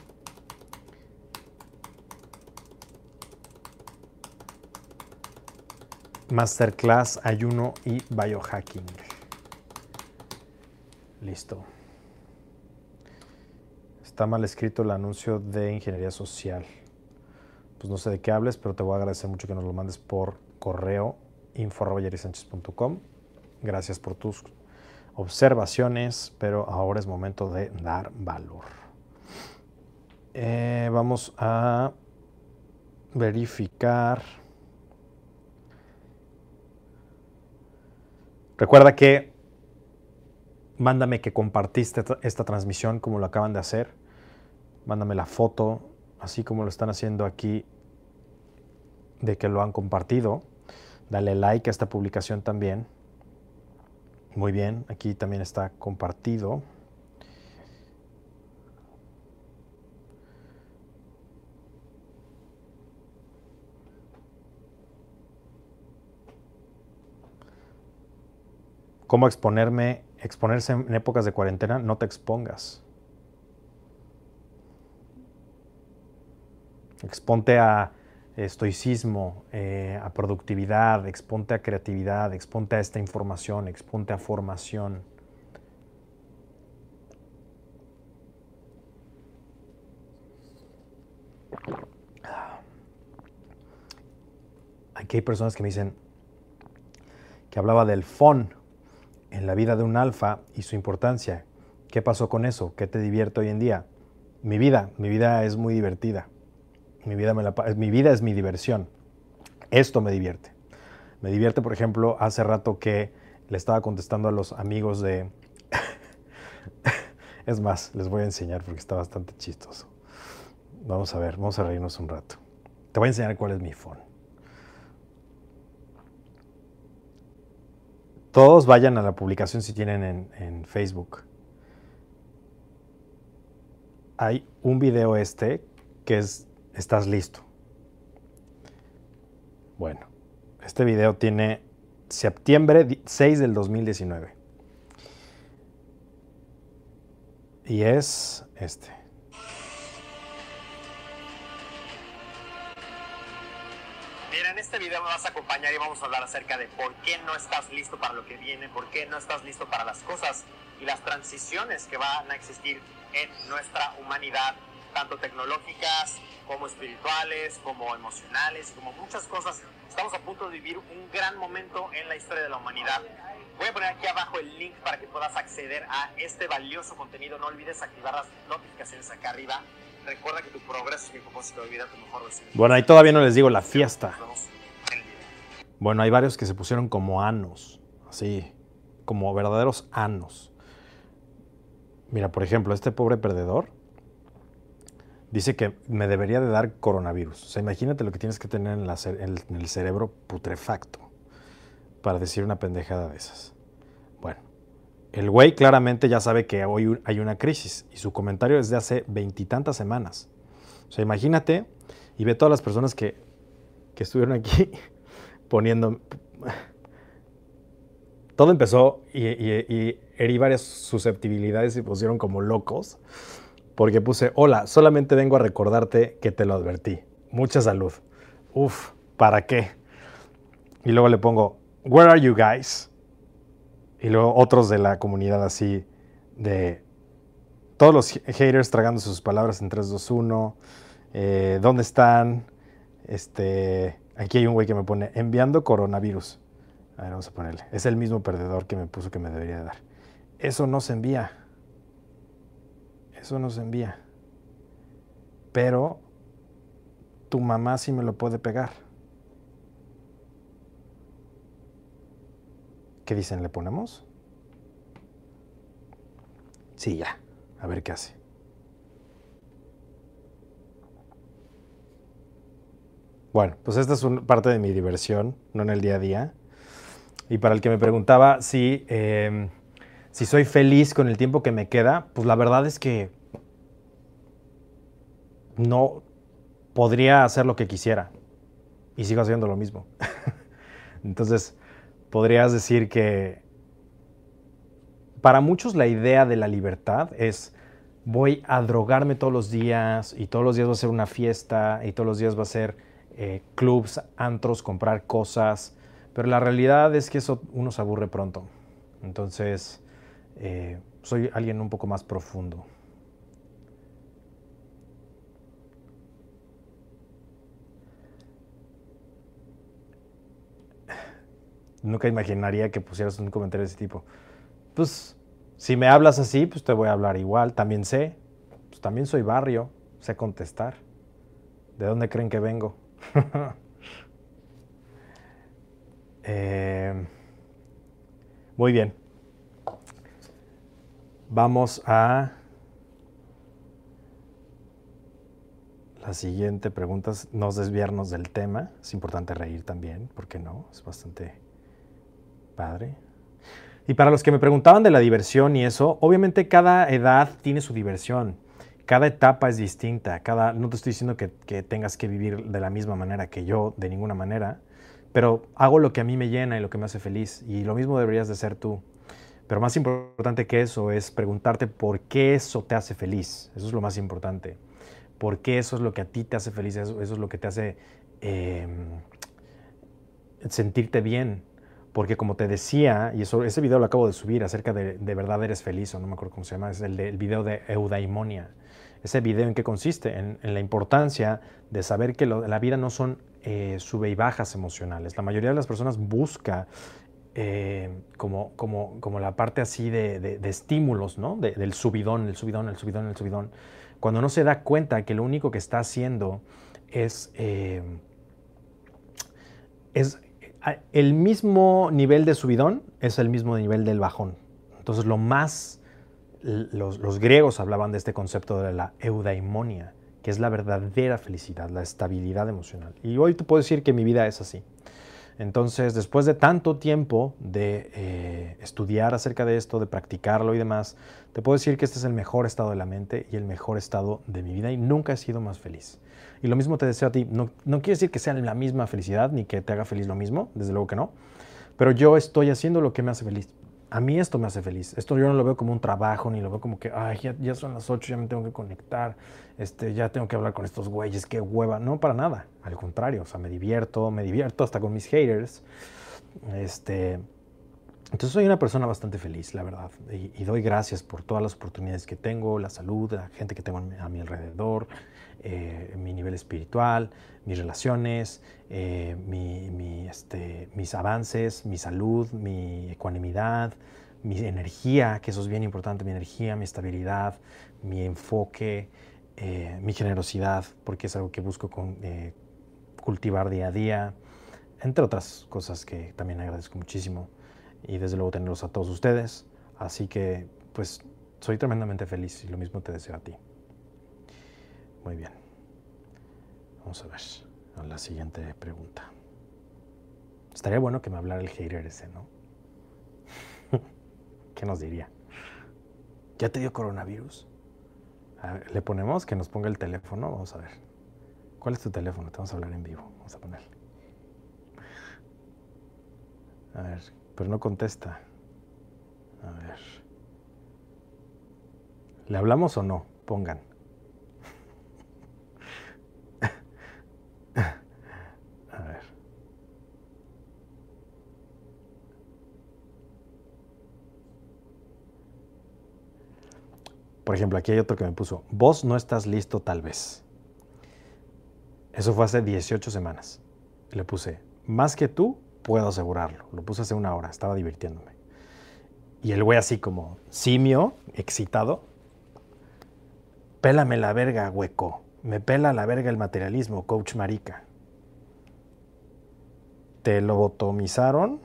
Masterclass, ayuno y biohacking. Listo. Está mal escrito el anuncio de ingeniería social. Pues no sé de qué hables, pero te voy a agradecer mucho que nos lo mandes por correo info.yerisánchez.com. Gracias por tus observaciones, pero ahora es momento de dar valor. Eh, vamos a verificar. Recuerda que mándame que compartiste esta transmisión como lo acaban de hacer. Mándame la foto, así como lo están haciendo aquí, de que lo han compartido. Dale like a esta publicación también. Muy bien, aquí también está compartido. ¿Cómo exponerme? Exponerse en épocas de cuarentena, no te expongas. Exponte a estoicismo, eh, a productividad, exponte a creatividad, exponte a esta información, exponte a formación. Aquí hay personas que me dicen que hablaba del FON en la vida de un alfa y su importancia. ¿Qué pasó con eso? ¿Qué te divierte hoy en día? Mi vida, mi vida es muy divertida. Mi vida, es mi diversión. Esto me divierte. Me divierte, por ejemplo, hace rato que le estaba contestando a los amigos de... es más, les voy a enseñar porque está bastante chistoso. Vamos a ver, vamos a reírnos un rato. Te voy a enseñar cuál es mi phone. Todos vayan a la publicación si tienen en, en Facebook. Hay un video este que es ¿Estás listo? Bueno, este video tiene septiembre 6 del 2019. Y es este. Mira, en este video me vas a acompañar y vamos a hablar acerca de por qué no estás listo para lo que viene, por qué no estás listo para las cosas y las transiciones que van a existir en nuestra humanidad, tanto tecnológicas, como espirituales, como emocionales, como muchas cosas. Estamos a punto de vivir un gran momento en la historia de la humanidad. Voy a poner aquí abajo el link para que puedas acceder a este valioso contenido. No olvides activar las notificaciones acá arriba. Recuerda que tu progreso es mi propósito de vida, tu mejor versión. Bueno, ahí todavía no les digo la fiesta. Bueno, hay varios que se pusieron como anos, así, como verdaderos anos. Mira, por ejemplo, este pobre perdedor dice que me debería de dar coronavirus. O sea, imagínate lo que tienes que tener en, el cerebro putrefacto para decir una pendejada de esas. Bueno, el güey claramente ya sabe que hoy hay una crisis y su comentario es de hace veintitantas semanas. O sea, imagínate y ve todas las personas que, que estuvieron aquí poniendo... Todo empezó y, y herí varias susceptibilidades y pusieron como locos porque puse, hola, solamente vengo a recordarte que te lo advertí. Mucha salud. Uf, ¿para qué? Y luego le pongo, where are you guys? Y luego otros de la comunidad así, de todos los haters tragando sus palabras en 3, 2, 1. ¿Dónde están? Este, aquí hay un güey que me pone, enviando coronavirus. A ver, vamos a ponerle. Es el mismo perdedor que me puso que me debería dar. Eso no se envía. Eso nos envía. Pero tu mamá sí me lo puede pegar. ¿Qué dicen? ¿Le ponemos? Sí, ya. A ver qué hace. Bueno, pues esta es una parte de mi diversión, no en el día a día. Y para el que me preguntaba si em, si soy feliz con el tiempo que me queda, pues la verdad es que no podría hacer lo que quisiera y sigo haciendo lo mismo. Entonces, podrías decir que para muchos la idea de la libertad es voy a drogarme todos los días y todos los días va a ser una fiesta y todos los días va a ser eh, clubs, antros, comprar cosas, pero la realidad es que eso uno se aburre pronto. Entonces, eh, soy alguien un poco más profundo. Nunca imaginaría que pusieras un comentario de ese tipo. Pues, si me hablas así, pues te voy a hablar igual. También sé, pues también soy barrio, sé contestar. ¿De dónde creen que vengo? Eh, muy bien. Vamos a la siguiente pregunta. No desviarnos del tema. Es importante reír también, ¿por qué no? Es bastante padre. Y para los que me preguntaban de la diversión y eso, obviamente cada edad tiene su diversión. Cada etapa es distinta. Cada, no te estoy diciendo que, que tengas que vivir de la misma manera que yo, de ninguna manera pero hago lo que a mí me llena y lo que me hace feliz. Y lo mismo deberías de ser tú. Pero más importante que eso es preguntarte por qué eso te hace feliz. Eso es lo más importante. ¿Por qué eso es lo que a ti te hace feliz? Eso, es lo que te hace em, sentirte bien. Porque como te decía, y eso, ese video lo acabo de subir acerca de, de verdad eres feliz, o no me acuerdo cómo se llama, es el, el video de eudaimonia. Ese video en qué consiste? En, la importancia de saber que la vida no son eh, sube y bajas emocionales. La mayoría de las personas busca eh, como, como, como, la parte así de, estímulos, ¿no? del subidón, el subidón, el subidón, el subidón. Cuando no se da cuenta que lo único que está haciendo es, eh, es el mismo nivel de subidón, es el mismo nivel del bajón. Entonces lo más, los, los griegos hablaban de este concepto de la eudaimonia que es la verdadera felicidad, la estabilidad emocional. Y hoy te puedo decir que mi vida es así. Entonces, después de tanto tiempo de eh, estudiar acerca de esto, de practicarlo y demás, te puedo decir que este es el mejor estado de la mente y el mejor estado de mi vida y nunca he sido más feliz. Y lo mismo te deseo a ti. No, no quiere decir que sea la misma felicidad ni que te haga feliz lo mismo, desde luego que no, pero yo estoy haciendo lo que me hace feliz a mí esto me hace feliz. Esto yo no lo veo como un trabajo, ni lo veo como que, ay, ya, son las 8, ya me tengo que conectar, este, ya tengo que hablar con estos güeyes, qué hueva. No, para nada. Al contrario, o sea, me divierto, me divierto hasta con mis haters. Este, entonces soy una persona bastante feliz, la verdad. Y, doy gracias por todas las oportunidades que tengo, la salud, la gente que tengo a mi alrededor, eh, mi nivel espiritual, mis relaciones, eh, este, mis avances, mi salud, mi ecuanimidad, mi energía, que eso es bien importante, mi energía, mi estabilidad, mi enfoque, eh, mi generosidad, porque es algo que busco con, cultivar día a día, entre otras cosas que también agradezco muchísimo y desde luego tenerlos a todos ustedes. Así que pues soy tremendamente feliz y lo mismo te deseo a ti. Muy bien. Vamos a ver a la siguiente pregunta. Estaría bueno que me hablara el hater ese, ¿no? ¿Qué nos diría? ¿Ya te dio coronavirus? Le ponemos que nos ponga el teléfono. Vamos a ver. ¿Cuál es tu teléfono? Te vamos a hablar en vivo. Vamos a ponerle. A ver, pero no contesta. A ver. ¿Le hablamos o no? Pongan. Por ejemplo, aquí hay otro que me puso, vos no estás listo tal vez. Eso fue hace 18 semanas. Le puse, más que tú, puedo asegurarlo. Lo puse hace una hora, estaba divirtiéndome. Y el güey así como simio, excitado. Pélame la verga, hueco. Me pela la verga el materialismo, coach marica. Te lobotomizaron.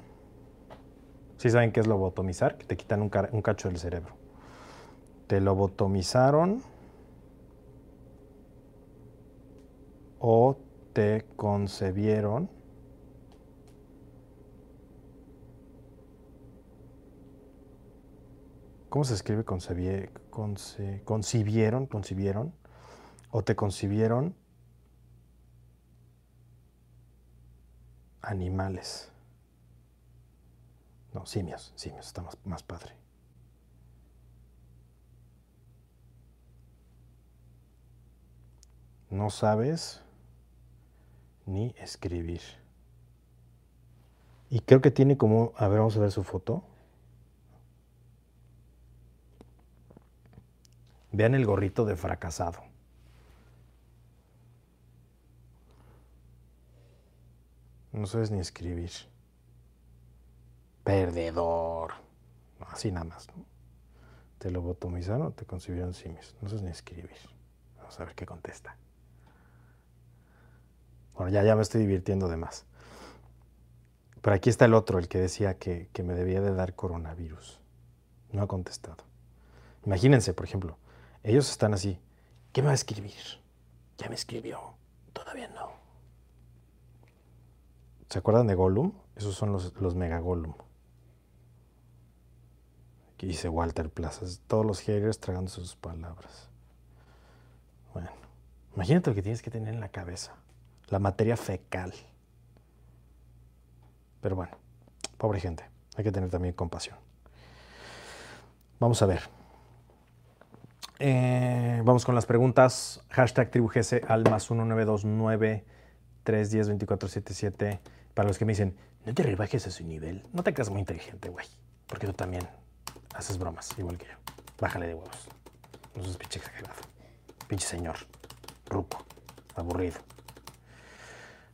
¿Sí saben qué es lobotomizar? Que te quitan un, un cacho del cerebro te lobotomizaron o te concebieron ¿Cómo se escribe concebie, concibieron? Concibieron. o te concibieron animales. No, simios, simios, está más, más padre. No sabes ni escribir. Y creo que tiene como, a ver, vamos a ver su foto. Vean el gorrito de fracasado. No sabes ni escribir. Perdedor. así nada más. ¿no? Te lo botomizaron, te concibieron simios. No sabes ni escribir. Vamos a ver qué contesta. Bueno, ya, ya me estoy divirtiendo de más. Pero aquí está el otro, el que decía que, que me debía de dar coronavirus. No ha contestado. Imagínense, por ejemplo, ellos están así. ¿Qué me va a escribir? Ya me escribió. Todavía no. ¿Se acuerdan de Gollum? Esos son los, los Mega Gollum. Dice Walter Plazas. Todos los haters tragando sus palabras. Bueno, imagínate lo que tienes que tener en la cabeza. La materia fecal. Pero bueno, pobre gente. Hay que tener también compasión. Vamos a ver. Eh, vamos con las preguntas. Hashtag tribugese al más 1929 310 2477. Para los que me dicen, no te rebajes a su nivel. No te creas muy inteligente, güey. Porque tú también haces bromas, igual que yo. Bájale de huevos. No seas pinche exagerado. Pinche señor. Ruco. Aburrido.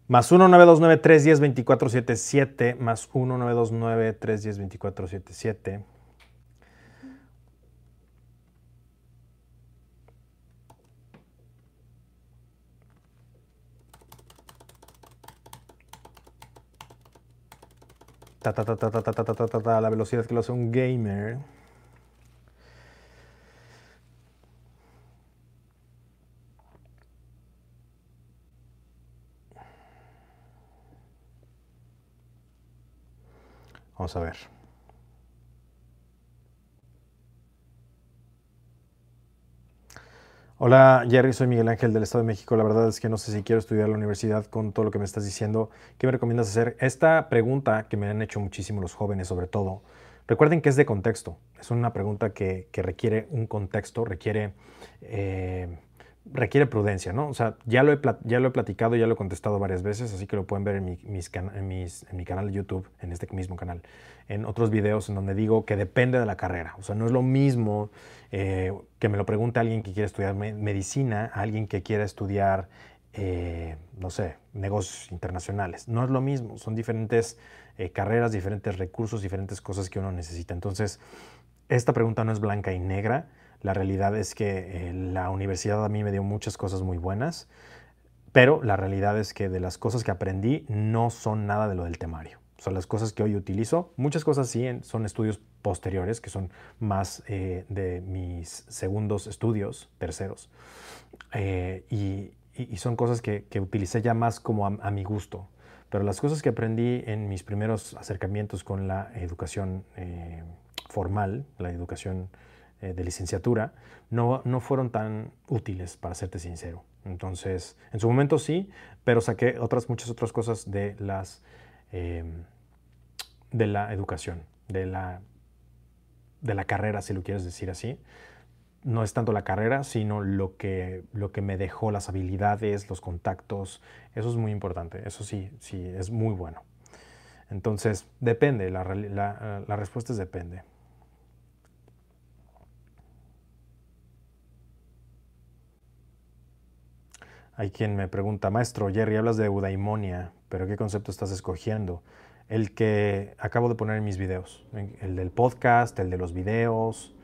Más 1-929-310-2477. Más 1-929-310-2477. Ta, ta, ta, ta, ta, ta, ta, ta, ta, ta, la velocidad que lo hace un gamer. Vamos a ver. Hola Jerry, soy Miguel Ángel del Estado de México. La verdad es que no sé si quiero estudiar la universidad con todo lo que me estás diciendo. ¿Qué me recomiendas hacer? Esta pregunta que me han hecho muchísimo los jóvenes sobre todo, recuerden que es de contexto. Es una pregunta que, requiere un contexto, requiere, eh, requiere prudencia, ¿no? O sea, ya lo, he, ya lo he platicado, ya lo he contestado varias veces, así que lo pueden ver en mi, en, mi canal de YouTube, en este mismo canal, en otros videos en donde digo que depende de la carrera. O sea, no es lo mismo eh, que me lo pregunte alguien que quiere estudiar me medicina, alguien que quiera estudiar, eh, no sé, negocios internacionales. No es lo mismo, son diferentes eh, carreras, diferentes recursos, diferentes cosas que uno necesita. Entonces, esta pregunta no es blanca y negra. La realidad es que la universidad a mí me dio muchas cosas muy buenas, pero la realidad es que de las cosas que aprendí no son nada de lo del temario son las cosas que hoy utilizo. Muchas cosas sí son estudios posteriores, que son más eh, de mis segundos estudios, terceros. Eh, y, son cosas que, que, utilicé ya más como a, mi gusto. Pero las cosas que aprendí en mis primeros acercamientos con la educación eh, formal, la educación de licenciatura, no, no fueron tan útiles, para serte sincero. Entonces, en su momento sí, pero saqué otras, muchas otras cosas de las de la educación, de la, de la carrera, si lo quieres decir así. No es tanto la carrera, sino lo que, lo que me dejó, las habilidades, los contactos. Eso es muy importante, eso sí, sí, es muy bueno. Entonces, depende, la, la respuesta es depende. Hay quien me pregunta, maestro Jerry, hablas de eudaimonia, pero ¿qué concepto estás escogiendo? el que acabo de poner en mis videos, el del podcast, el de los videos,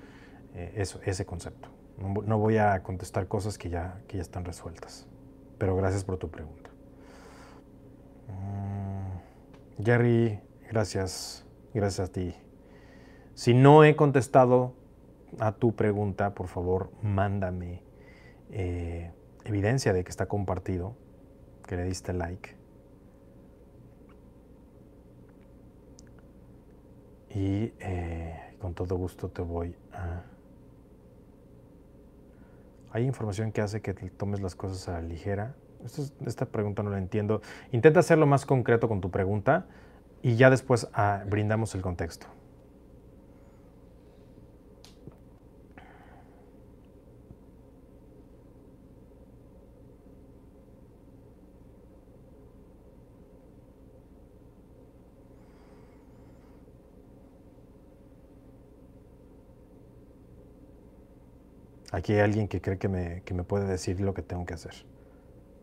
eh, ese concepto. No, voy a contestar cosas que ya, que ya están resueltas, pero gracias por tu pregunta. Mm, Jerry, gracias, gracias a ti. Si no he contestado a tu pregunta, por favor, mándame eh, evidencia de que está compartido, que le diste like y eh, con todo gusto te voy a, ¿Hay información que hace que tomes las cosas a la ligera? esta pregunta no la entiendo. Intenta hacerlo más concreto con tu pregunta y ya después ah, brindamos el contexto. Aquí hay alguien que cree que me, que me puede decir lo que tengo que hacer.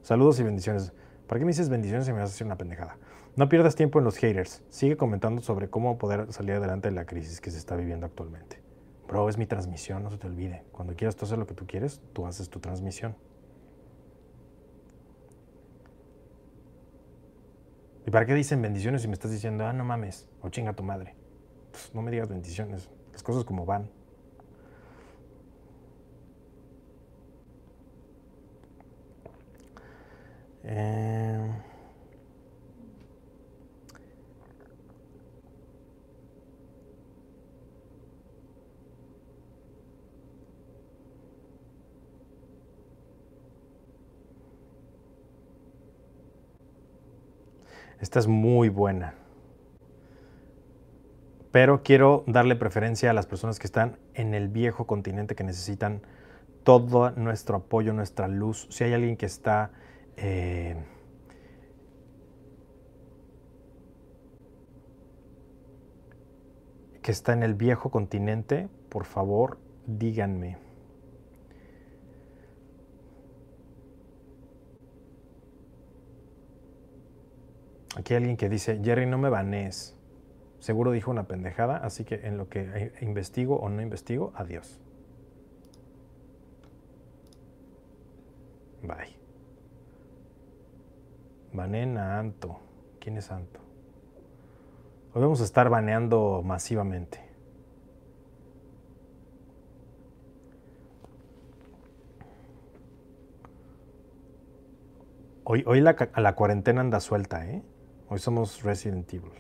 Saludos y bendiciones. ¿Para qué me dices bendiciones si me vas a hacer una pendejada? No pierdas tiempo en los haters. Sigue comentando sobre cómo poder salir adelante de la crisis que se está viviendo actualmente. Bro, es mi transmisión, no se te olvide. Cuando quieras tú hacer lo que tú quieres, tú haces tu transmisión. ¿Y para qué dicen bendiciones si me estás diciendo, ah, no mames, o chinga tu madre? Pues no me digas bendiciones, las cosas como van. Eh, esta es muy buena. Pero quiero darle preferencia a las personas que están en el viejo continente que necesitan todo nuestro apoyo, nuestra luz. Si hay alguien que está eh, que está en el viejo continente, por favor, díganme. Aquí hay alguien que dice, Jerry, no me banees. Seguro dijo una pendejada, así que en lo que investigo o no investigo, adiós. Bye. Baneen a Anto. ¿Quién es Anto? Hoy vamos a estar baneando masivamente. Hoy, hoy la, la cuarentena anda suelta, ¿eh? Hoy somos Resident Evil.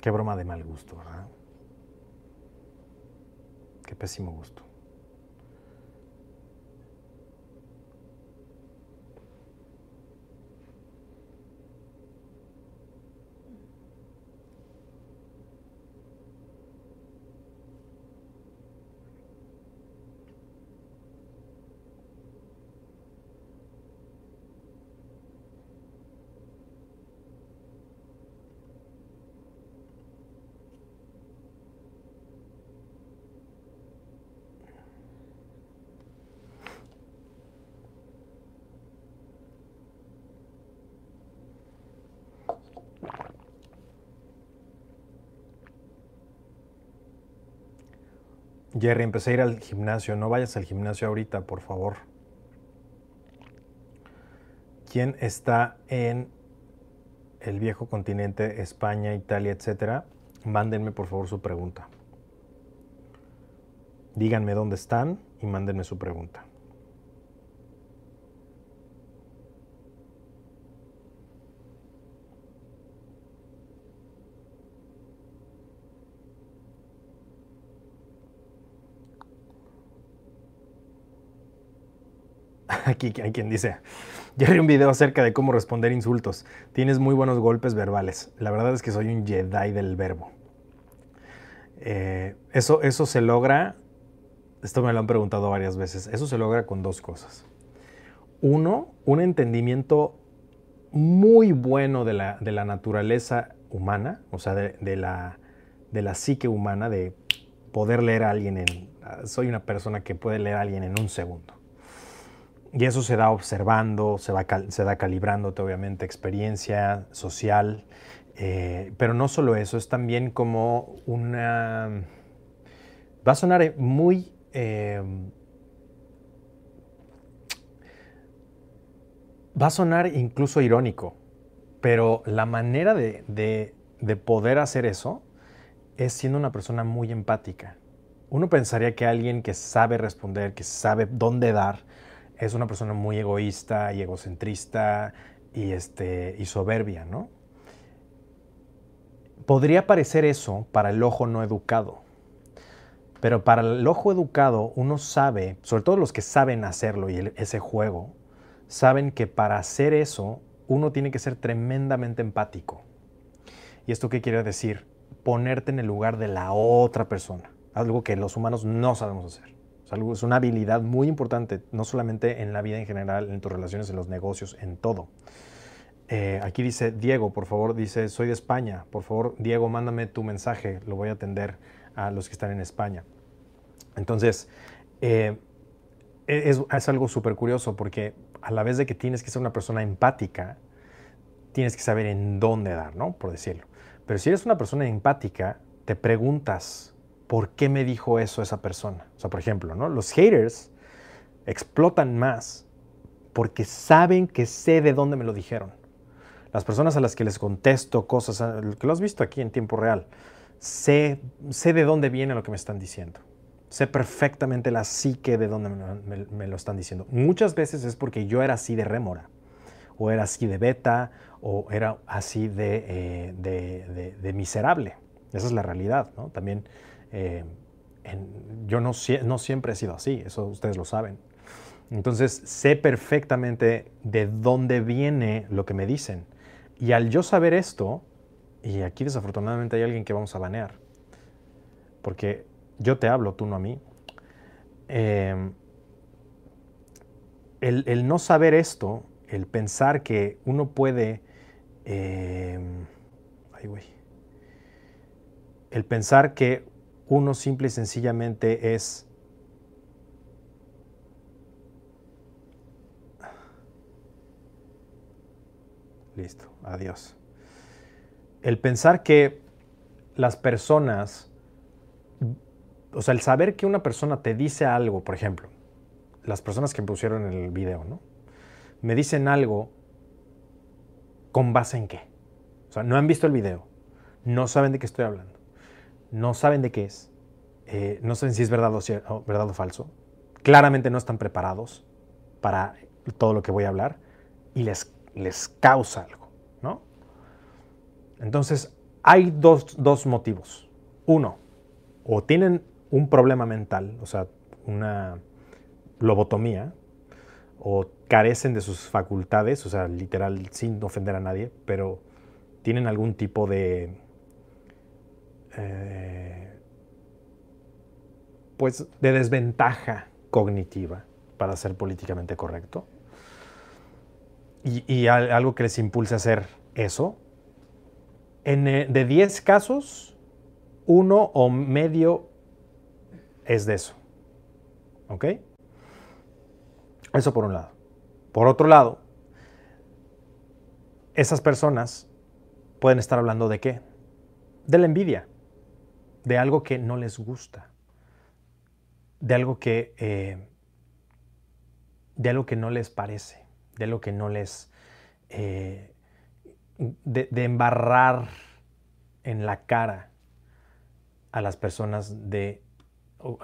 Qué broma de mal gusto, ¿verdad? Qué pésimo gusto. Jerry, empecé a ir al gimnasio. No vayas al gimnasio ahorita, por favor. ¿Quién está en el viejo continente, España, Italia, etcétera? Mándenme por favor su pregunta. Díganme dónde están y mándenme su pregunta. Aquí hay quien dice, ya haré un video acerca de cómo responder insultos. Tienes muy buenos golpes verbales. La verdad es que soy un Jedi del verbo. Eh, eso, eso se logra, esto me lo han preguntado varias veces, eso se logra con dos cosas. Uno, un entendimiento muy bueno de la, de la naturaleza humana, o sea, de, la, de la psique humana, de poder leer a alguien en... Soy una persona que puede leer a alguien en un segundo. Y eso se da observando, se, va, se da calibrándote, obviamente, experiencia social. Eh, pero no solo eso, es también como una... Va a sonar muy... Eh, va a sonar incluso irónico, pero la manera de, de, poder hacer eso es siendo una persona muy empática. Uno pensaría que alguien que sabe responder, que sabe dónde dar, es una persona muy egoísta y egocentrista y, este, y soberbia, ¿no? Podría parecer eso para el ojo no educado. Pero para el ojo educado, uno sabe, sobre todo los que saben hacerlo y ese juego, saben que para hacer eso, uno tiene que ser tremendamente empático. ¿Y esto qué quiere decir? Ponerte en el lugar de la otra persona, algo que los humanos no sabemos hacer. Es, una habilidad muy importante, no solamente en la vida en general, en tus relaciones, en los negocios, en todo. Eh, aquí dice Diego, por favor, dice, soy de España. Por favor, Diego, mándame tu mensaje, lo voy a atender a los que están en España. Entonces, eh, e-, es, es, algo súper curioso porque a la vez de que tienes que ser una persona empática, tienes que saber en dónde dar, ¿no? Por decirlo. Pero si eres una persona empática, te preguntas, ¿por qué me dijo eso esa persona? O sea, por ejemplo, ¿no? Los haters explotan más porque saben que sé de dónde me lo dijeron. Las personas a las que les contesto cosas, que lo has visto aquí en tiempo real, sé, sé de dónde viene lo que me están diciendo. Sé perfectamente la psique de dónde me, lo están diciendo. Muchas veces es porque yo era así de rémora, o era así de beta, o era así de, eh, de, miserable. Esa es la realidad, ¿no? También eh, yo no, siempre he sido así, eso ustedes lo saben. Entonces sé perfectamente de dónde viene lo que me dicen. Y al yo saber esto, y aquí desafortunadamente hay alguien que vamos a banear, porque yo te hablo, tú no a mí, em, el, no saber esto, el pensar que uno puede, em, ay güey, el pensar que uno simple y sencillamente es Listo, adiós. El pensar que las personas, o sea, el saber que una persona te dice algo, por ejemplo, las personas que pusieron el video, ¿no? Me dicen algo con base en qué. O sea, no han visto el video, no saben de qué estoy hablando, no saben de qué es, eh, no saben si es verdad o, verdad o falso, claramente no están preparados para todo lo que voy a hablar y les les causa algo, ¿no? Entonces, hay dos, motivos. Uno, o tienen un problema mental, o sea, una lobotomía, o carecen de sus facultades, o sea, literal, sin ofender a nadie, pero tienen algún tipo de... Eh, pues de desventaja cognitiva para ser políticamente correcto y, algo que les impulse a hacer eso, en, eh, de 10 casos, uno o medio es de eso. ¿Ok? Eso por un lado. Por otro lado, esas personas pueden estar hablando de qué? De la envidia, de algo que no les gusta, de algo que, eh, de algo que no les parece de lo que no les... Eh, de, embarrar en la cara a las personas de,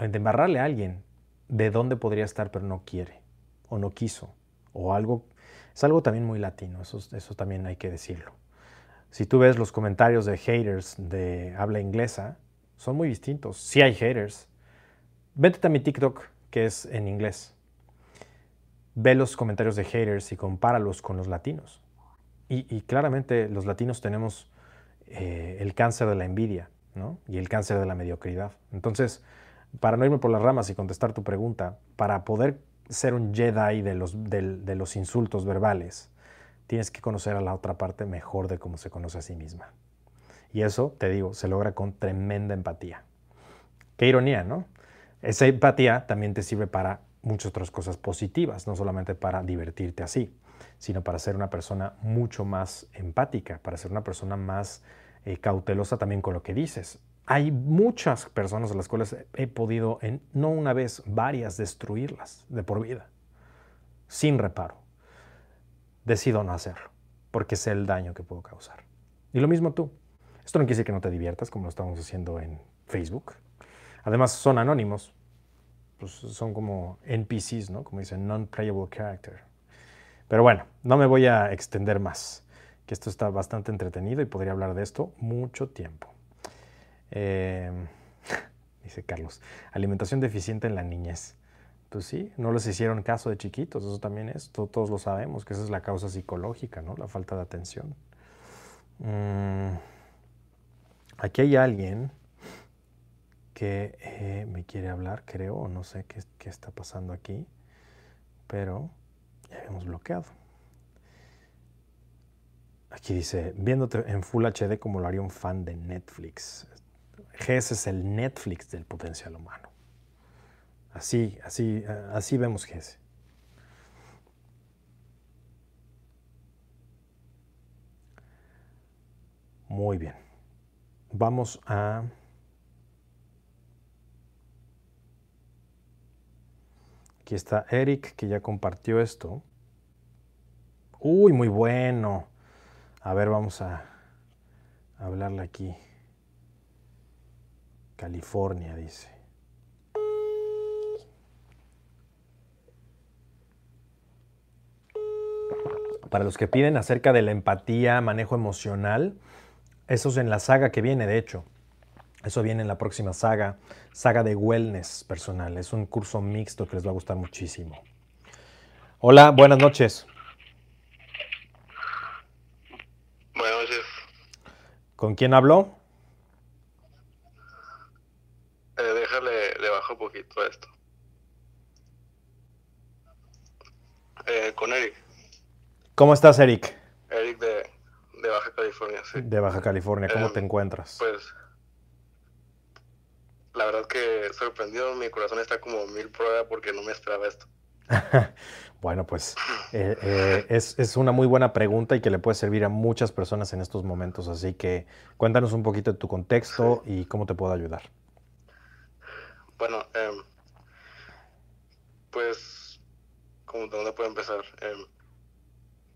de embarrarle a alguien de dónde podría estar pero no quiere o no quiso o algo es algo también muy latino eso, eso también hay que decirlo. Si tú ves los comentarios de haters de habla inglesa son muy distintos si hay haters vete a mi TikTok que es en inglés ve los comentarios de haters y compáralos con los latinos. Y, claramente los latinos tenemos eh, el cáncer de la envidia y el cáncer de la mediocridad. Entonces, para no irme por las ramas y contestar tu pregunta, para poder ser un Jedi de los insultos verbales, tienes que conocer a la otra parte mejor de cómo se conoce a sí misma. Y eso, te digo, se logra con tremenda empatía. Qué ironía, ¿no? Esa empatía también te sirve para muchas otras cosas positivas, no solamente para divertirte así, sino para ser una persona mucho más empática, para ser una persona más eh, cautelosa también con lo que dices. Hay muchas personas a las cuales he podido, no una vez, varias, destruirlas de por vida, sin reparo. Decido no hacerlo, porque sé el daño que puedo causar. Y lo mismo tú. Esto no quiere decir que no te diviertas, como lo estamos haciendo en Facebook. Además, son anónimos, pues, son como NPCs, ¿no? Como dicen, non-playable character. Pero bueno, no me voy a extender más, que esto está bastante entretenido y podría hablar de esto mucho tiempo. Em, dice Carlos. Alimentación deficiente en la niñez. Pues sí, no les hicieron caso de chiquitos, eso también es, todos lo sabemos, que esa es la causa psicológica, ¿no? La falta de atención. Mm, aquí hay alguien que eh, me quiere hablar, creo, o no sé qué, está pasando aquí, pero ya habíamos bloqueado. Aquí dice, viéndote en Full HD como lo haría un fan de Netflix. GS es el Netflix del potencial humano. Así, así, así vemos GS. Muy bien. Vamos a... Aquí está Eric, que ya compartió esto. Uy, muy bueno. A ver, vamos a hablarle aquí. California, dice. Para los que piden acerca de la empatía, manejo emocional, eso es en la saga que viene, de hecho. Eso viene en la próxima saga, saga de wellness personal. Es un curso mixto que les va a gustar muchísimo. Hola, buenas noches. Buenas noches. ¿Con quién habló? Eh, déjale, le bajo un poquito esto. Eh, con Eric. ¿Cómo estás, Eric? California, sí. De Baja California, ¿cómo Em, te encuentras? Pues, la verdad que sorprendido, mi corazón está como mil pruebas porque no me esperaba esto. Bueno, pues eh, eh, es, es una muy buena pregunta y que le puede servir a muchas personas en estos momentos. Así que cuéntanos un poquito de tu contexto y cómo te puedo ayudar. Bueno, em, pues, ¿cómo, ¿de dónde puedo empezar? Em,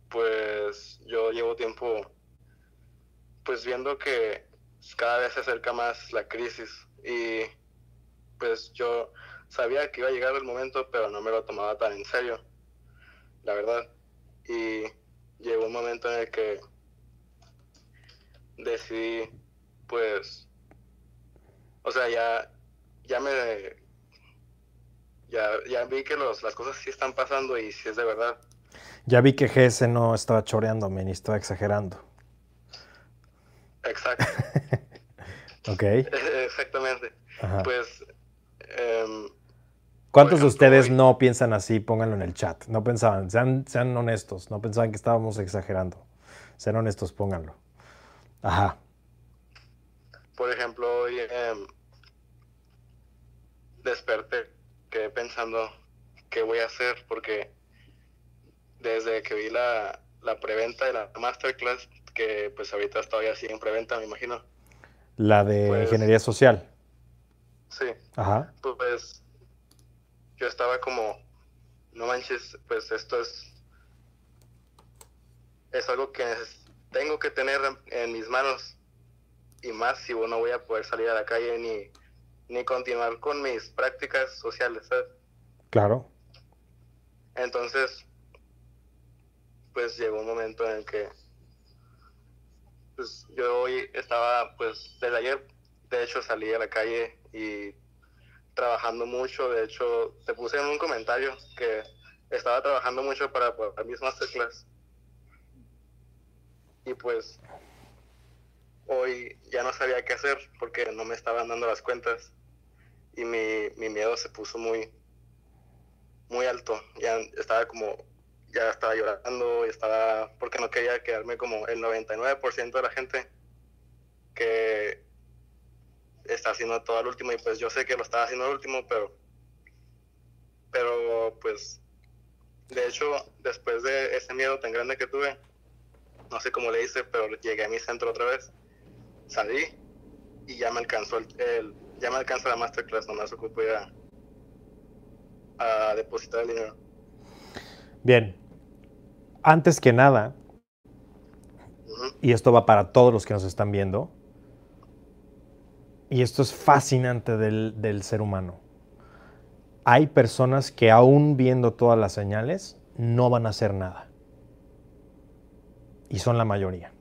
pues yo llevo tiempo, pues viendo que cada vez se acerca más la crisis y pues yo sabía que iba a llegar el momento, pero no me lo tomaba tan en serio, la verdad. Y llegó un momento en el que decidí, pues, o sea, ya, ya me, ya, ya vi que los, las cosas sí están pasando y sí es de verdad. Ya vi que GS no estaba choreándome ni estaba exagerando. Exacto, ¿Ok? exactamente. Ajá. Pues, em, ¿Cuántos de ustedes hoy- no piensan así? Pónganlo en el chat. No pensaban, sean, sean honestos, no pensaban que estábamos exagerando. Sean honestos, pónganlo. Ajá. por ejemplo, hoy em, desperté, quedé pensando qué voy a hacer porque desde que vi la, la preventa de la masterclass, que pues ahorita todavía sigue en preventa, me imagino. La de Pues- ingeniería social. Sí, Ajá. pues yo estaba como, no manches, pues esto es, es algo que tengo que tener en, en mis manos y más si no voy a poder salir a la calle ni, ni continuar con mis prácticas sociales, ¿sabes? Claro. Entonces, pues llegó un momento en el que pues yo hoy estaba, pues desde ayer, de hecho salí a la calle y trabajando mucho, de hecho te puse en un comentario que estaba trabajando mucho para poder mis masterclass. Y pues hoy ya no sabía qué hacer porque no me estaban dando las cuentas y mi, mi miedo se puso muy, muy alto. Ya estaba como, ya estaba llorando, estaba, porque no quería quedarme como el 99% de la gente que está haciendo todo al último y pues yo sé que lo estaba haciendo al último, pero, pero pues, de hecho, después de ese miedo tan grande que tuve, no sé cómo le hice, pero llegué a mi centro otra vez, salí y ya me alcanzó el, el- ya me alcanza la masterclass, nomás ocupo ir a depositar el dinero. Bien. Antes que nada, y esto va para todos los que nos están viendo, y esto es fascinante del, del ser humano. Hay personas que aún viendo todas las señales no van a hacer nada. Y son la mayoría.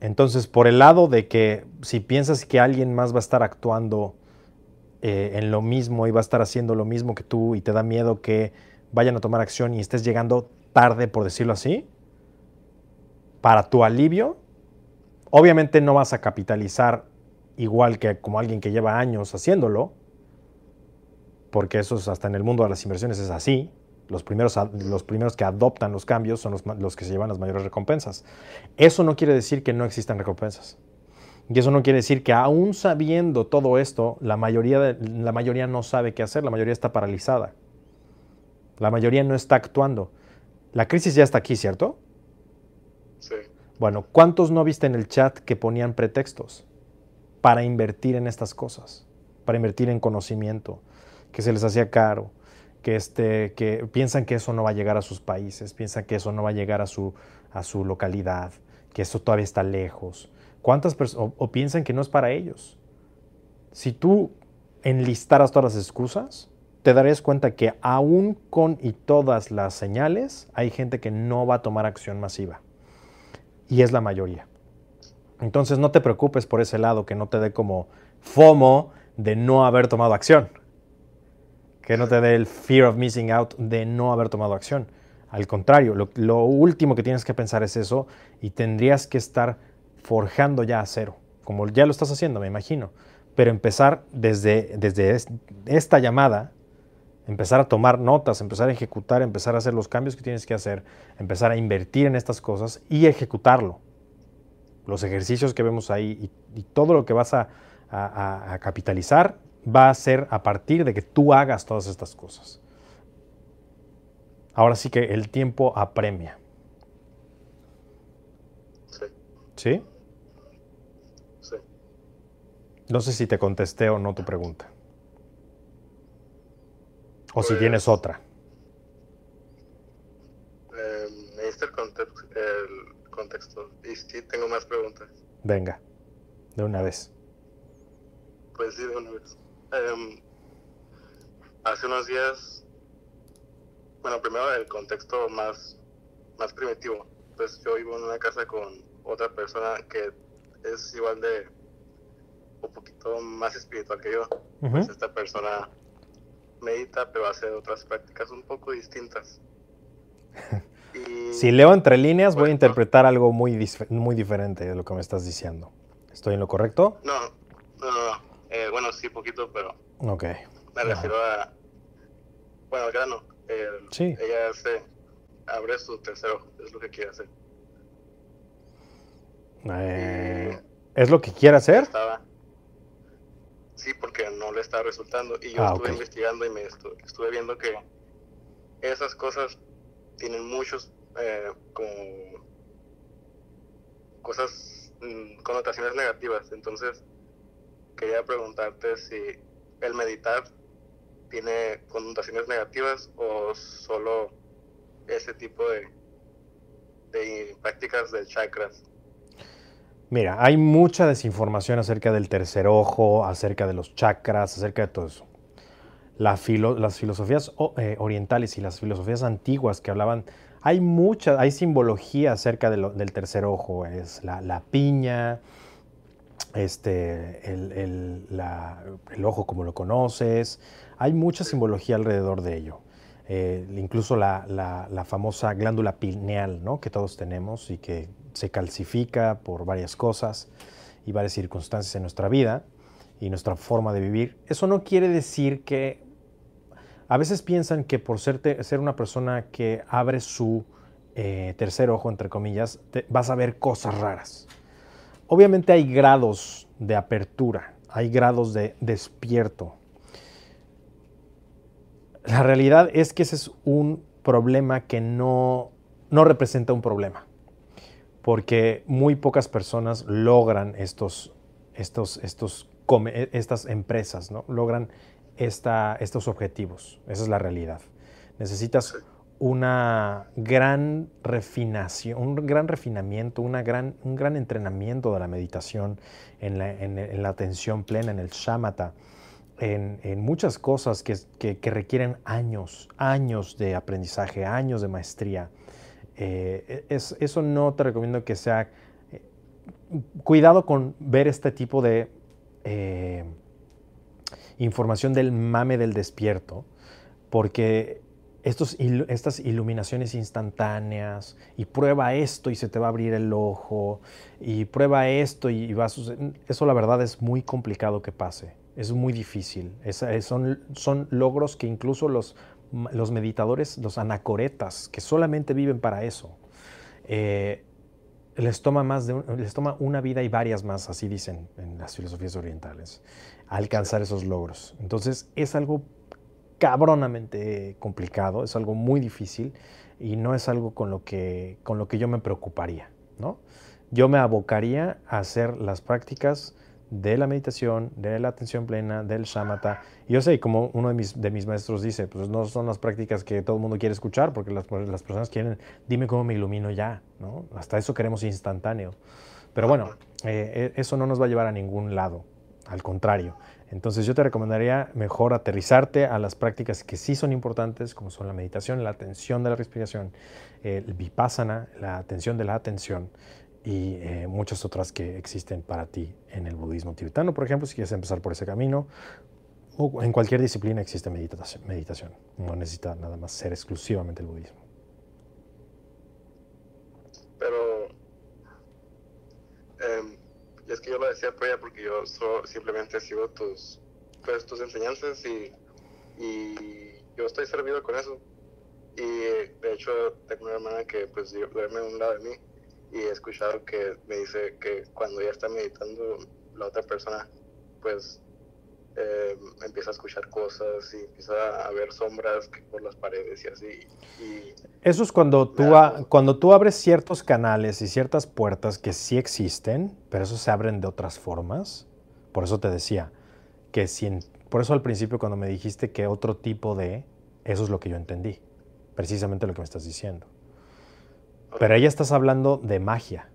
Entonces, por el lado de que si piensas que alguien más va a estar actuando eh, en lo mismo y va a estar haciendo lo mismo que tú y te da miedo que vayan a tomar acción y estés llegando tarde, por decirlo así, para tu alivio, obviamente no vas a capitalizar igual que como alguien que lleva años haciéndolo, porque eso es hasta en el mundo de las inversiones es así. Los primeros, los primeros que adoptan los cambios son los, los que se llevan las mayores recompensas. Eso no quiere decir que no existan recompensas. Y eso no quiere decir que aún sabiendo todo esto, la mayoría, de, la mayoría no sabe qué hacer, la mayoría está paralizada. La mayoría no está actuando. La crisis ya está aquí, ¿cierto? Sí. Bueno, ¿cuántos no viste en el chat que ponían pretextos para invertir en estas cosas? Para invertir en conocimiento, que se les hacía caro, que, este, que piensan que eso no va a llegar a sus países, piensan que eso no va a llegar a su, a su localidad, que eso todavía está lejos. ¿Cuántas o, o piensan que no es para ellos? Si tú enlistaras todas las excusas, te darías cuenta que aún con y todas las señales, hay gente que no va a tomar acción masiva. Y es la mayoría. Entonces no te preocupes por ese lado, que no te dé como FOMO de no haber tomado acción. Que no te dé el fear of missing out de no haber tomado acción. Al contrario, lo, lo último que tienes que pensar es eso y tendrías que estar forjando ya a cero, como ya lo estás haciendo, me imagino. Pero empezar desde, desde esta llamada, empezar a tomar notas, empezar a ejecutar, empezar a hacer los cambios que tienes que hacer, empezar a invertir en estas cosas y ejecutarlo. Los ejercicios que vemos ahí y, y todo lo que vas a, a, a, capitalizar va a ser a partir de que tú hagas todas estas cosas. Ahora sí que el tiempo apremia. Sí. ¿Sí? Sí. No sé si te contesté o no tu pregunta. O si Pues- tienes otra. Eh, el, conte- el contexto. Y sí, tengo más preguntas. Venga, de una vez. Pues sí, de una vez. Em, hace unos días, bueno, primero el contexto más, más primitivo. Pues yo vivo en una casa con otra persona que es igual de, un poquito más espiritual que yo. Pues Ujú. esta persona medita, pero hace otras prácticas un poco distintas. Y, Si leo entre líneas, voy a interpretar algo muy, dif- muy diferente de lo que me estás diciendo. ¿Estoy en lo correcto? No, no, no, no. Eh, bueno, sí, poquito, pero Ok. Me refiero a. Bueno, al grano. Sí. Ella hace. Abre su tercer ojo, es lo que quiere hacer. Eh, ¿Es lo que quiere hacer? Estaba. Sí, porque no le está resultando. Y yo Ah, estuve investigando y me estu- estuve viendo que esas cosas tienen muchos. eh, como. cosas. mm, connotaciones negativas. Entonces, quería preguntarte si el meditar tiene connotaciones negativas o solo ese tipo de, de prácticas de chakras. Mira, hay mucha desinformación acerca del tercer ojo, acerca de los chakras, acerca de todo eso. La filo- las filosofías eh, orientales y las filosofías antiguas que hablaban, hay mucha, hay simbología acerca de lo- del tercer ojo, es la, la piña, este, el, el- la- el ojo como lo conoces, hay mucha simbología alrededor de ello. Eh, incluso la- la famosa glándula pineal, ¿no? que todos tenemos y que se calcifica por varias cosas y varias circunstancias en nuestra vida y nuestra forma de vivir. Eso no quiere decir que a veces piensan que por ser, ser una persona que abre su eh, tercer ojo, entre comillas, vas a ver cosas raras. Obviamente hay grados de apertura, hay grados de despierto. La realidad es que ese es un problema que no, no representa un problema, porque muy pocas personas logran estos, estos, estos, come- estas empresas, ¿no? logran esta, estos objetivos. Esa es la realidad. Necesitas una gran refinación, un gran refinamiento, una gran, un gran entrenamiento de la meditación en la, en- en la atención plena, en el shamatha, en, en muchas cosas que, que- que requieren años, años de aprendizaje, años de maestría. Eh, es- eso no te recomiendo que sea eh, cuidado con ver este tipo de eh, información del mame del despierto, porque estos, estas iluminaciones instantáneas y prueba esto y se te va a abrir el ojo y prueba esto y va a suceder. Eso la verdad es muy complicado que pase, es muy difícil. son, son logros que incluso los, los meditadores, los anacoretas, que solamente viven para eso, eh, les, toma más les toma una vida y varias más, así dicen en las filosofías orientales, alcanzar esos logros. Entonces es algo cabronamente complicado, es algo muy difícil y no es algo con lo que, con lo que yo me preocuparía. ¿no? Yo me abocaría a hacer las prácticas de la meditación, de la atención plena, del shamatha. Y yo sé, como uno de mis, de mis maestros dice, pues no son las prácticas que todo el mundo quiere escuchar, porque las, las personas quieren, dime cómo me ilumino ya, ¿no? Hasta eso queremos instantáneo. Pero bueno, eh, eso no nos va a llevar a ningún lado, al contrario. Entonces yo te recomendaría mejor aterrizarte a las prácticas que sí son importantes, como son la meditación, la atención de la respiración, el vipassana, la atención de la atención y eh, muchas otras que existen para ti en el budismo tibetano, por ejemplo, si quieres empezar por ese camino, o en cualquier disciplina existe meditación, meditación. no necesita nada más ser exclusivamente el budismo. Pero eh, es que yo lo decía por ella porque yo simplemente sigo tus, pues, tus enseñanzas y, y yo estoy servido con eso. Y de hecho tengo una hermana que pues duerme a un lado de mí y he escuchado que me dice que cuando ella está meditando la otra persona pues eh, empieza a escuchar cosas y empieza a ver sombras por las paredes y así. Eso es cuando tú, cuando tú abres ciertos canales y ciertas puertas que sí existen, pero eso se abren de otras formas. Por eso te decía que si por eso al principio cuando me dijiste que otro tipo de, eso es lo que yo entendí, precisamente lo que me estás diciendo. Pero ahí estás hablando de magia,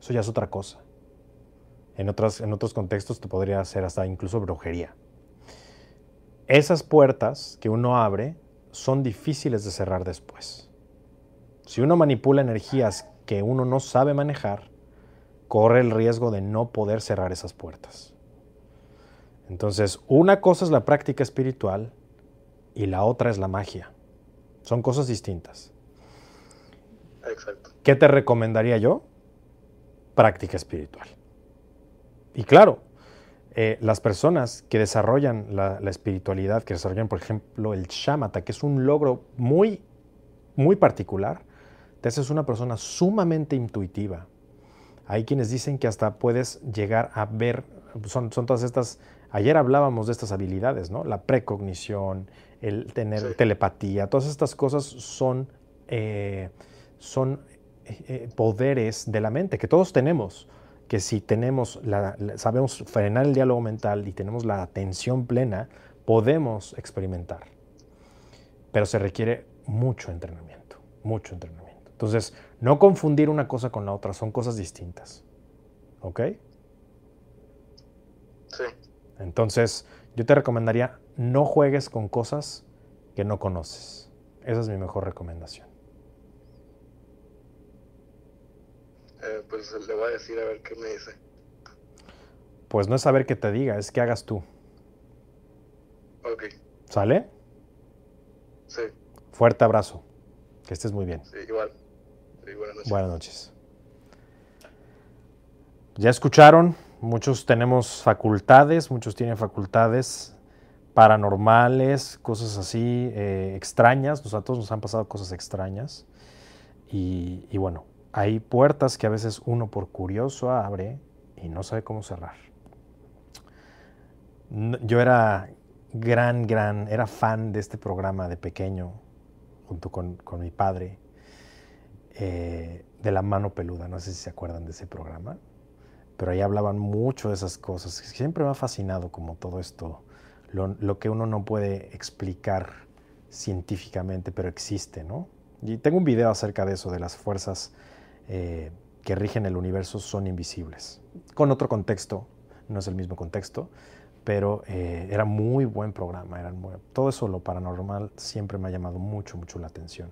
eso ya es otra cosa. En, otras, en otros contextos te podría hacer hasta incluso brujería. Esas puertas que uno abre son difíciles de cerrar después. Si uno manipula energías que uno no sabe manejar, corre el riesgo de no poder cerrar esas puertas. Entonces, una cosa es la práctica espiritual y la otra es la magia. Son cosas distintas. Exacto. ¿Qué te recomendaría yo? Práctica espiritual. Y claro, eh, las personas que desarrollan la, espiritualidad, que desarrollan, por ejemplo, el shamatha, que es un logro muy, muy particular, te haces una persona sumamente intuitiva. Hay quienes dicen que hasta puedes llegar a ver, son, son todas estas, ayer hablábamos de estas habilidades, ¿no? La precognición, el tener telepatía, todas estas cosas son, eh, son eh, poderes de la mente que todos tenemos que si tenemos la, sabemos frenar el diálogo mental y tenemos la atención plena, podemos experimentar. Pero se requiere mucho entrenamiento, mucho entrenamiento. Entonces, no confundir una cosa con la otra, son cosas distintas. ¿Ok? Sí. Entonces, yo te recomendaría no juegues con cosas que no conoces. Esa es mi mejor recomendación. Eh, pues le voy a decir a ver qué me dice. Pues no es saber qué te diga, es que hagas tú. Ok. ¿Sale? Sí. Fuerte abrazo. Que estés muy bien. Sí, igual. buenas noches. Buenas noches. Ya escucharon, muchos tenemos facultades, muchos tienen facultades paranormales, cosas así eh, extrañas. a todos nos han pasado cosas extrañas. y bueno, hay puertas que a veces uno por curioso abre y no sabe cómo cerrar. Yo era gran, gran, era fan de este programa de pequeño, junto con, mi padre, eh, de la mano peluda. No sé si se acuerdan de ese programa, pero ahí hablaban mucho de esas cosas. Siempre me ha fascinado como todo esto, lo, lo que uno no puede explicar científicamente, pero existe, ¿no? Y tengo un video acerca de eso, de las fuerzas eh, que rigen el universo son invisibles. Con otro contexto, no es el mismo contexto, pero eh, era muy buen programa. todo eso, lo paranormal, siempre me ha llamado mucho, mucho la atención.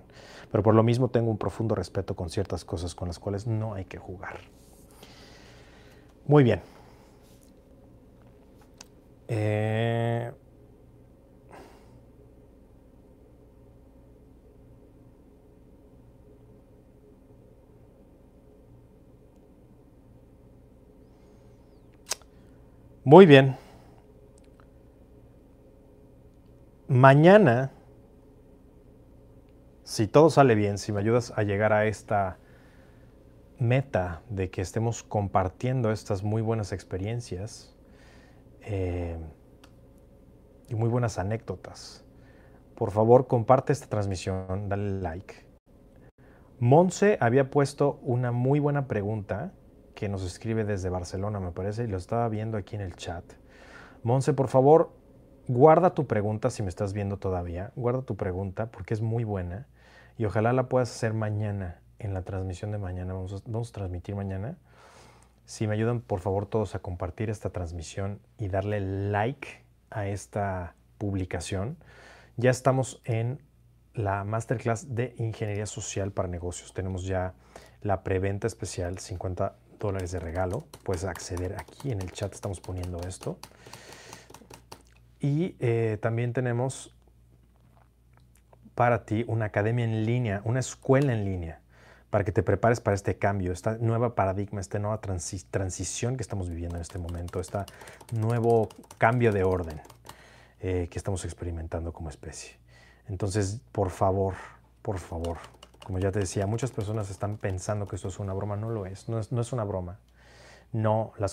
Pero por lo mismo tengo un profundo respeto con ciertas cosas con las cuales no hay que jugar. Muy bien. Eh, Muy bien. Mañana, si todo sale bien, si me ayudas a llegar a esta meta de que estemos compartiendo estas muy buenas experiencias eh, y muy buenas anécdotas, por favor comparte esta transmisión, dale like. Monse había puesto una muy buena pregunta que nos escribe desde Barcelona, me parece, y lo estaba viendo aquí en el chat. Monse, por favor, guarda tu pregunta si me estás viendo todavía. Guarda tu pregunta porque es muy buena y ojalá la puedas hacer mañana en la transmisión de mañana. Vamos a, vamos a transmitir mañana. Si me ayudan, por favor, todos a compartir esta transmisión y darle like a esta publicación. Ya estamos en la masterclass de ingeniería social para negocios. Tenemos ya la preventa especial, 50 dólares de regalo. Puedes acceder aquí en el chat, estamos poniendo esto. Y eh, también tenemos para ti una academia en línea, una escuela en línea, para que te prepares para este cambio, esta nueva paradigma, esta nueva transición que estamos viviendo en este momento, este nuevo cambio de orden eh, que estamos experimentando como especie. Entonces, por favor, por favor, como ya te decía, muchas personas están pensando que esto es una broma, no lo es, no es, no es una broma. No, la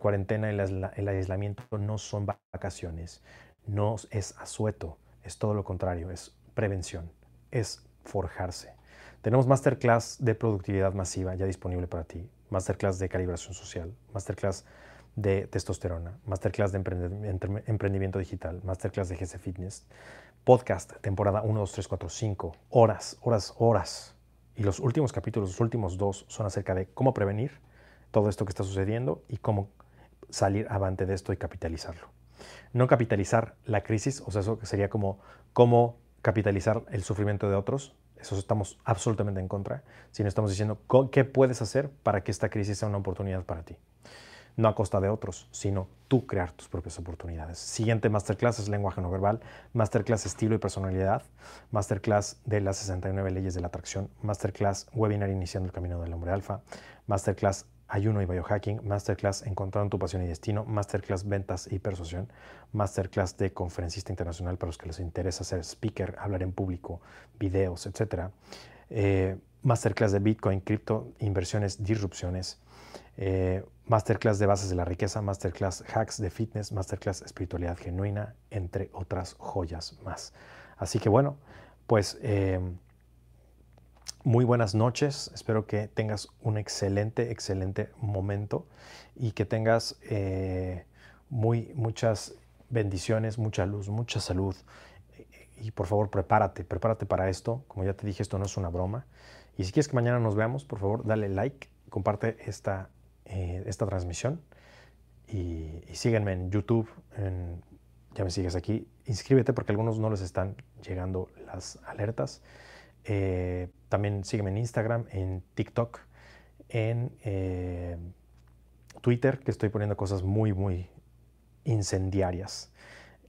cuarentena y el aislamiento no son vacaciones, no es asueto, es todo lo contrario, es prevención, es forjarse. Tenemos masterclass de productividad masiva ya disponible para ti, masterclass de calibración social, masterclass de testosterona, masterclass de emprendimiento digital, masterclass de GC Fitness, podcast, temporada 1, 2, 3, 4, 5, horas, horas, horas. Y los últimos capítulos, los últimos dos, son acerca de cómo prevenir todo esto que está sucediendo y cómo salir avante de esto y capitalizarlo. No capitalizar la crisis, o sea, eso sería como cómo capitalizar el sufrimiento de otros, eso estamos absolutamente en contra, sino estamos diciendo qué puedes hacer para que esta crisis sea una oportunidad para ti no a costa de otros, sino tú crear tus propias oportunidades. Siguiente masterclass es lenguaje no verbal, masterclass estilo y personalidad, masterclass de las 69 leyes de la atracción, masterclass webinar iniciando el camino del hombre alfa, masterclass ayuno y biohacking, masterclass encontrando tu pasión y destino, masterclass ventas y persuasión, masterclass de conferencista internacional para los que les interesa ser speaker, hablar en público, videos, etc. Eh, masterclass de Bitcoin, cripto, inversiones, disrupciones, eh, masterclass de bases de la riqueza, masterclass hacks de fitness, masterclass espiritualidad genuina, entre otras joyas más. Así que bueno, pues em, muy buenas noches. Espero que tengas un excelente, excelente momento y que tengas eh, muy, muchas bendiciones, mucha luz, mucha salud. Y por favor, prepárate, prepárate para esto. Como ya te dije, esto no es una broma. Y si quieres que mañana nos veamos, por favor, dale like, comparte esta eh, esta transmisión y, síguenme en YouTube, ya me sigues aquí, inscríbete porque algunos no les están llegando las alertas. Eh, también sígueme en Instagram, en TikTok, en eh, Twitter, que estoy poniendo cosas muy, muy incendiarias.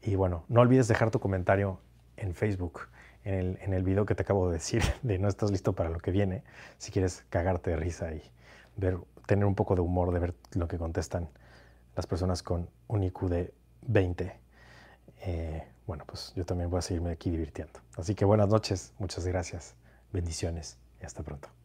Y bueno, no olvides dejar tu comentario en Facebook, en el, en el video que te acabo de decir, de no estás listo para lo que viene, si quieres cagarte de risa y ver tener un poco de humor de ver lo que contestan las personas con un IQ de 20. Eh, bueno, pues yo también voy a seguirme aquí divirtiendo. Así que buenas noches, muchas gracias, bendiciones y hasta pronto.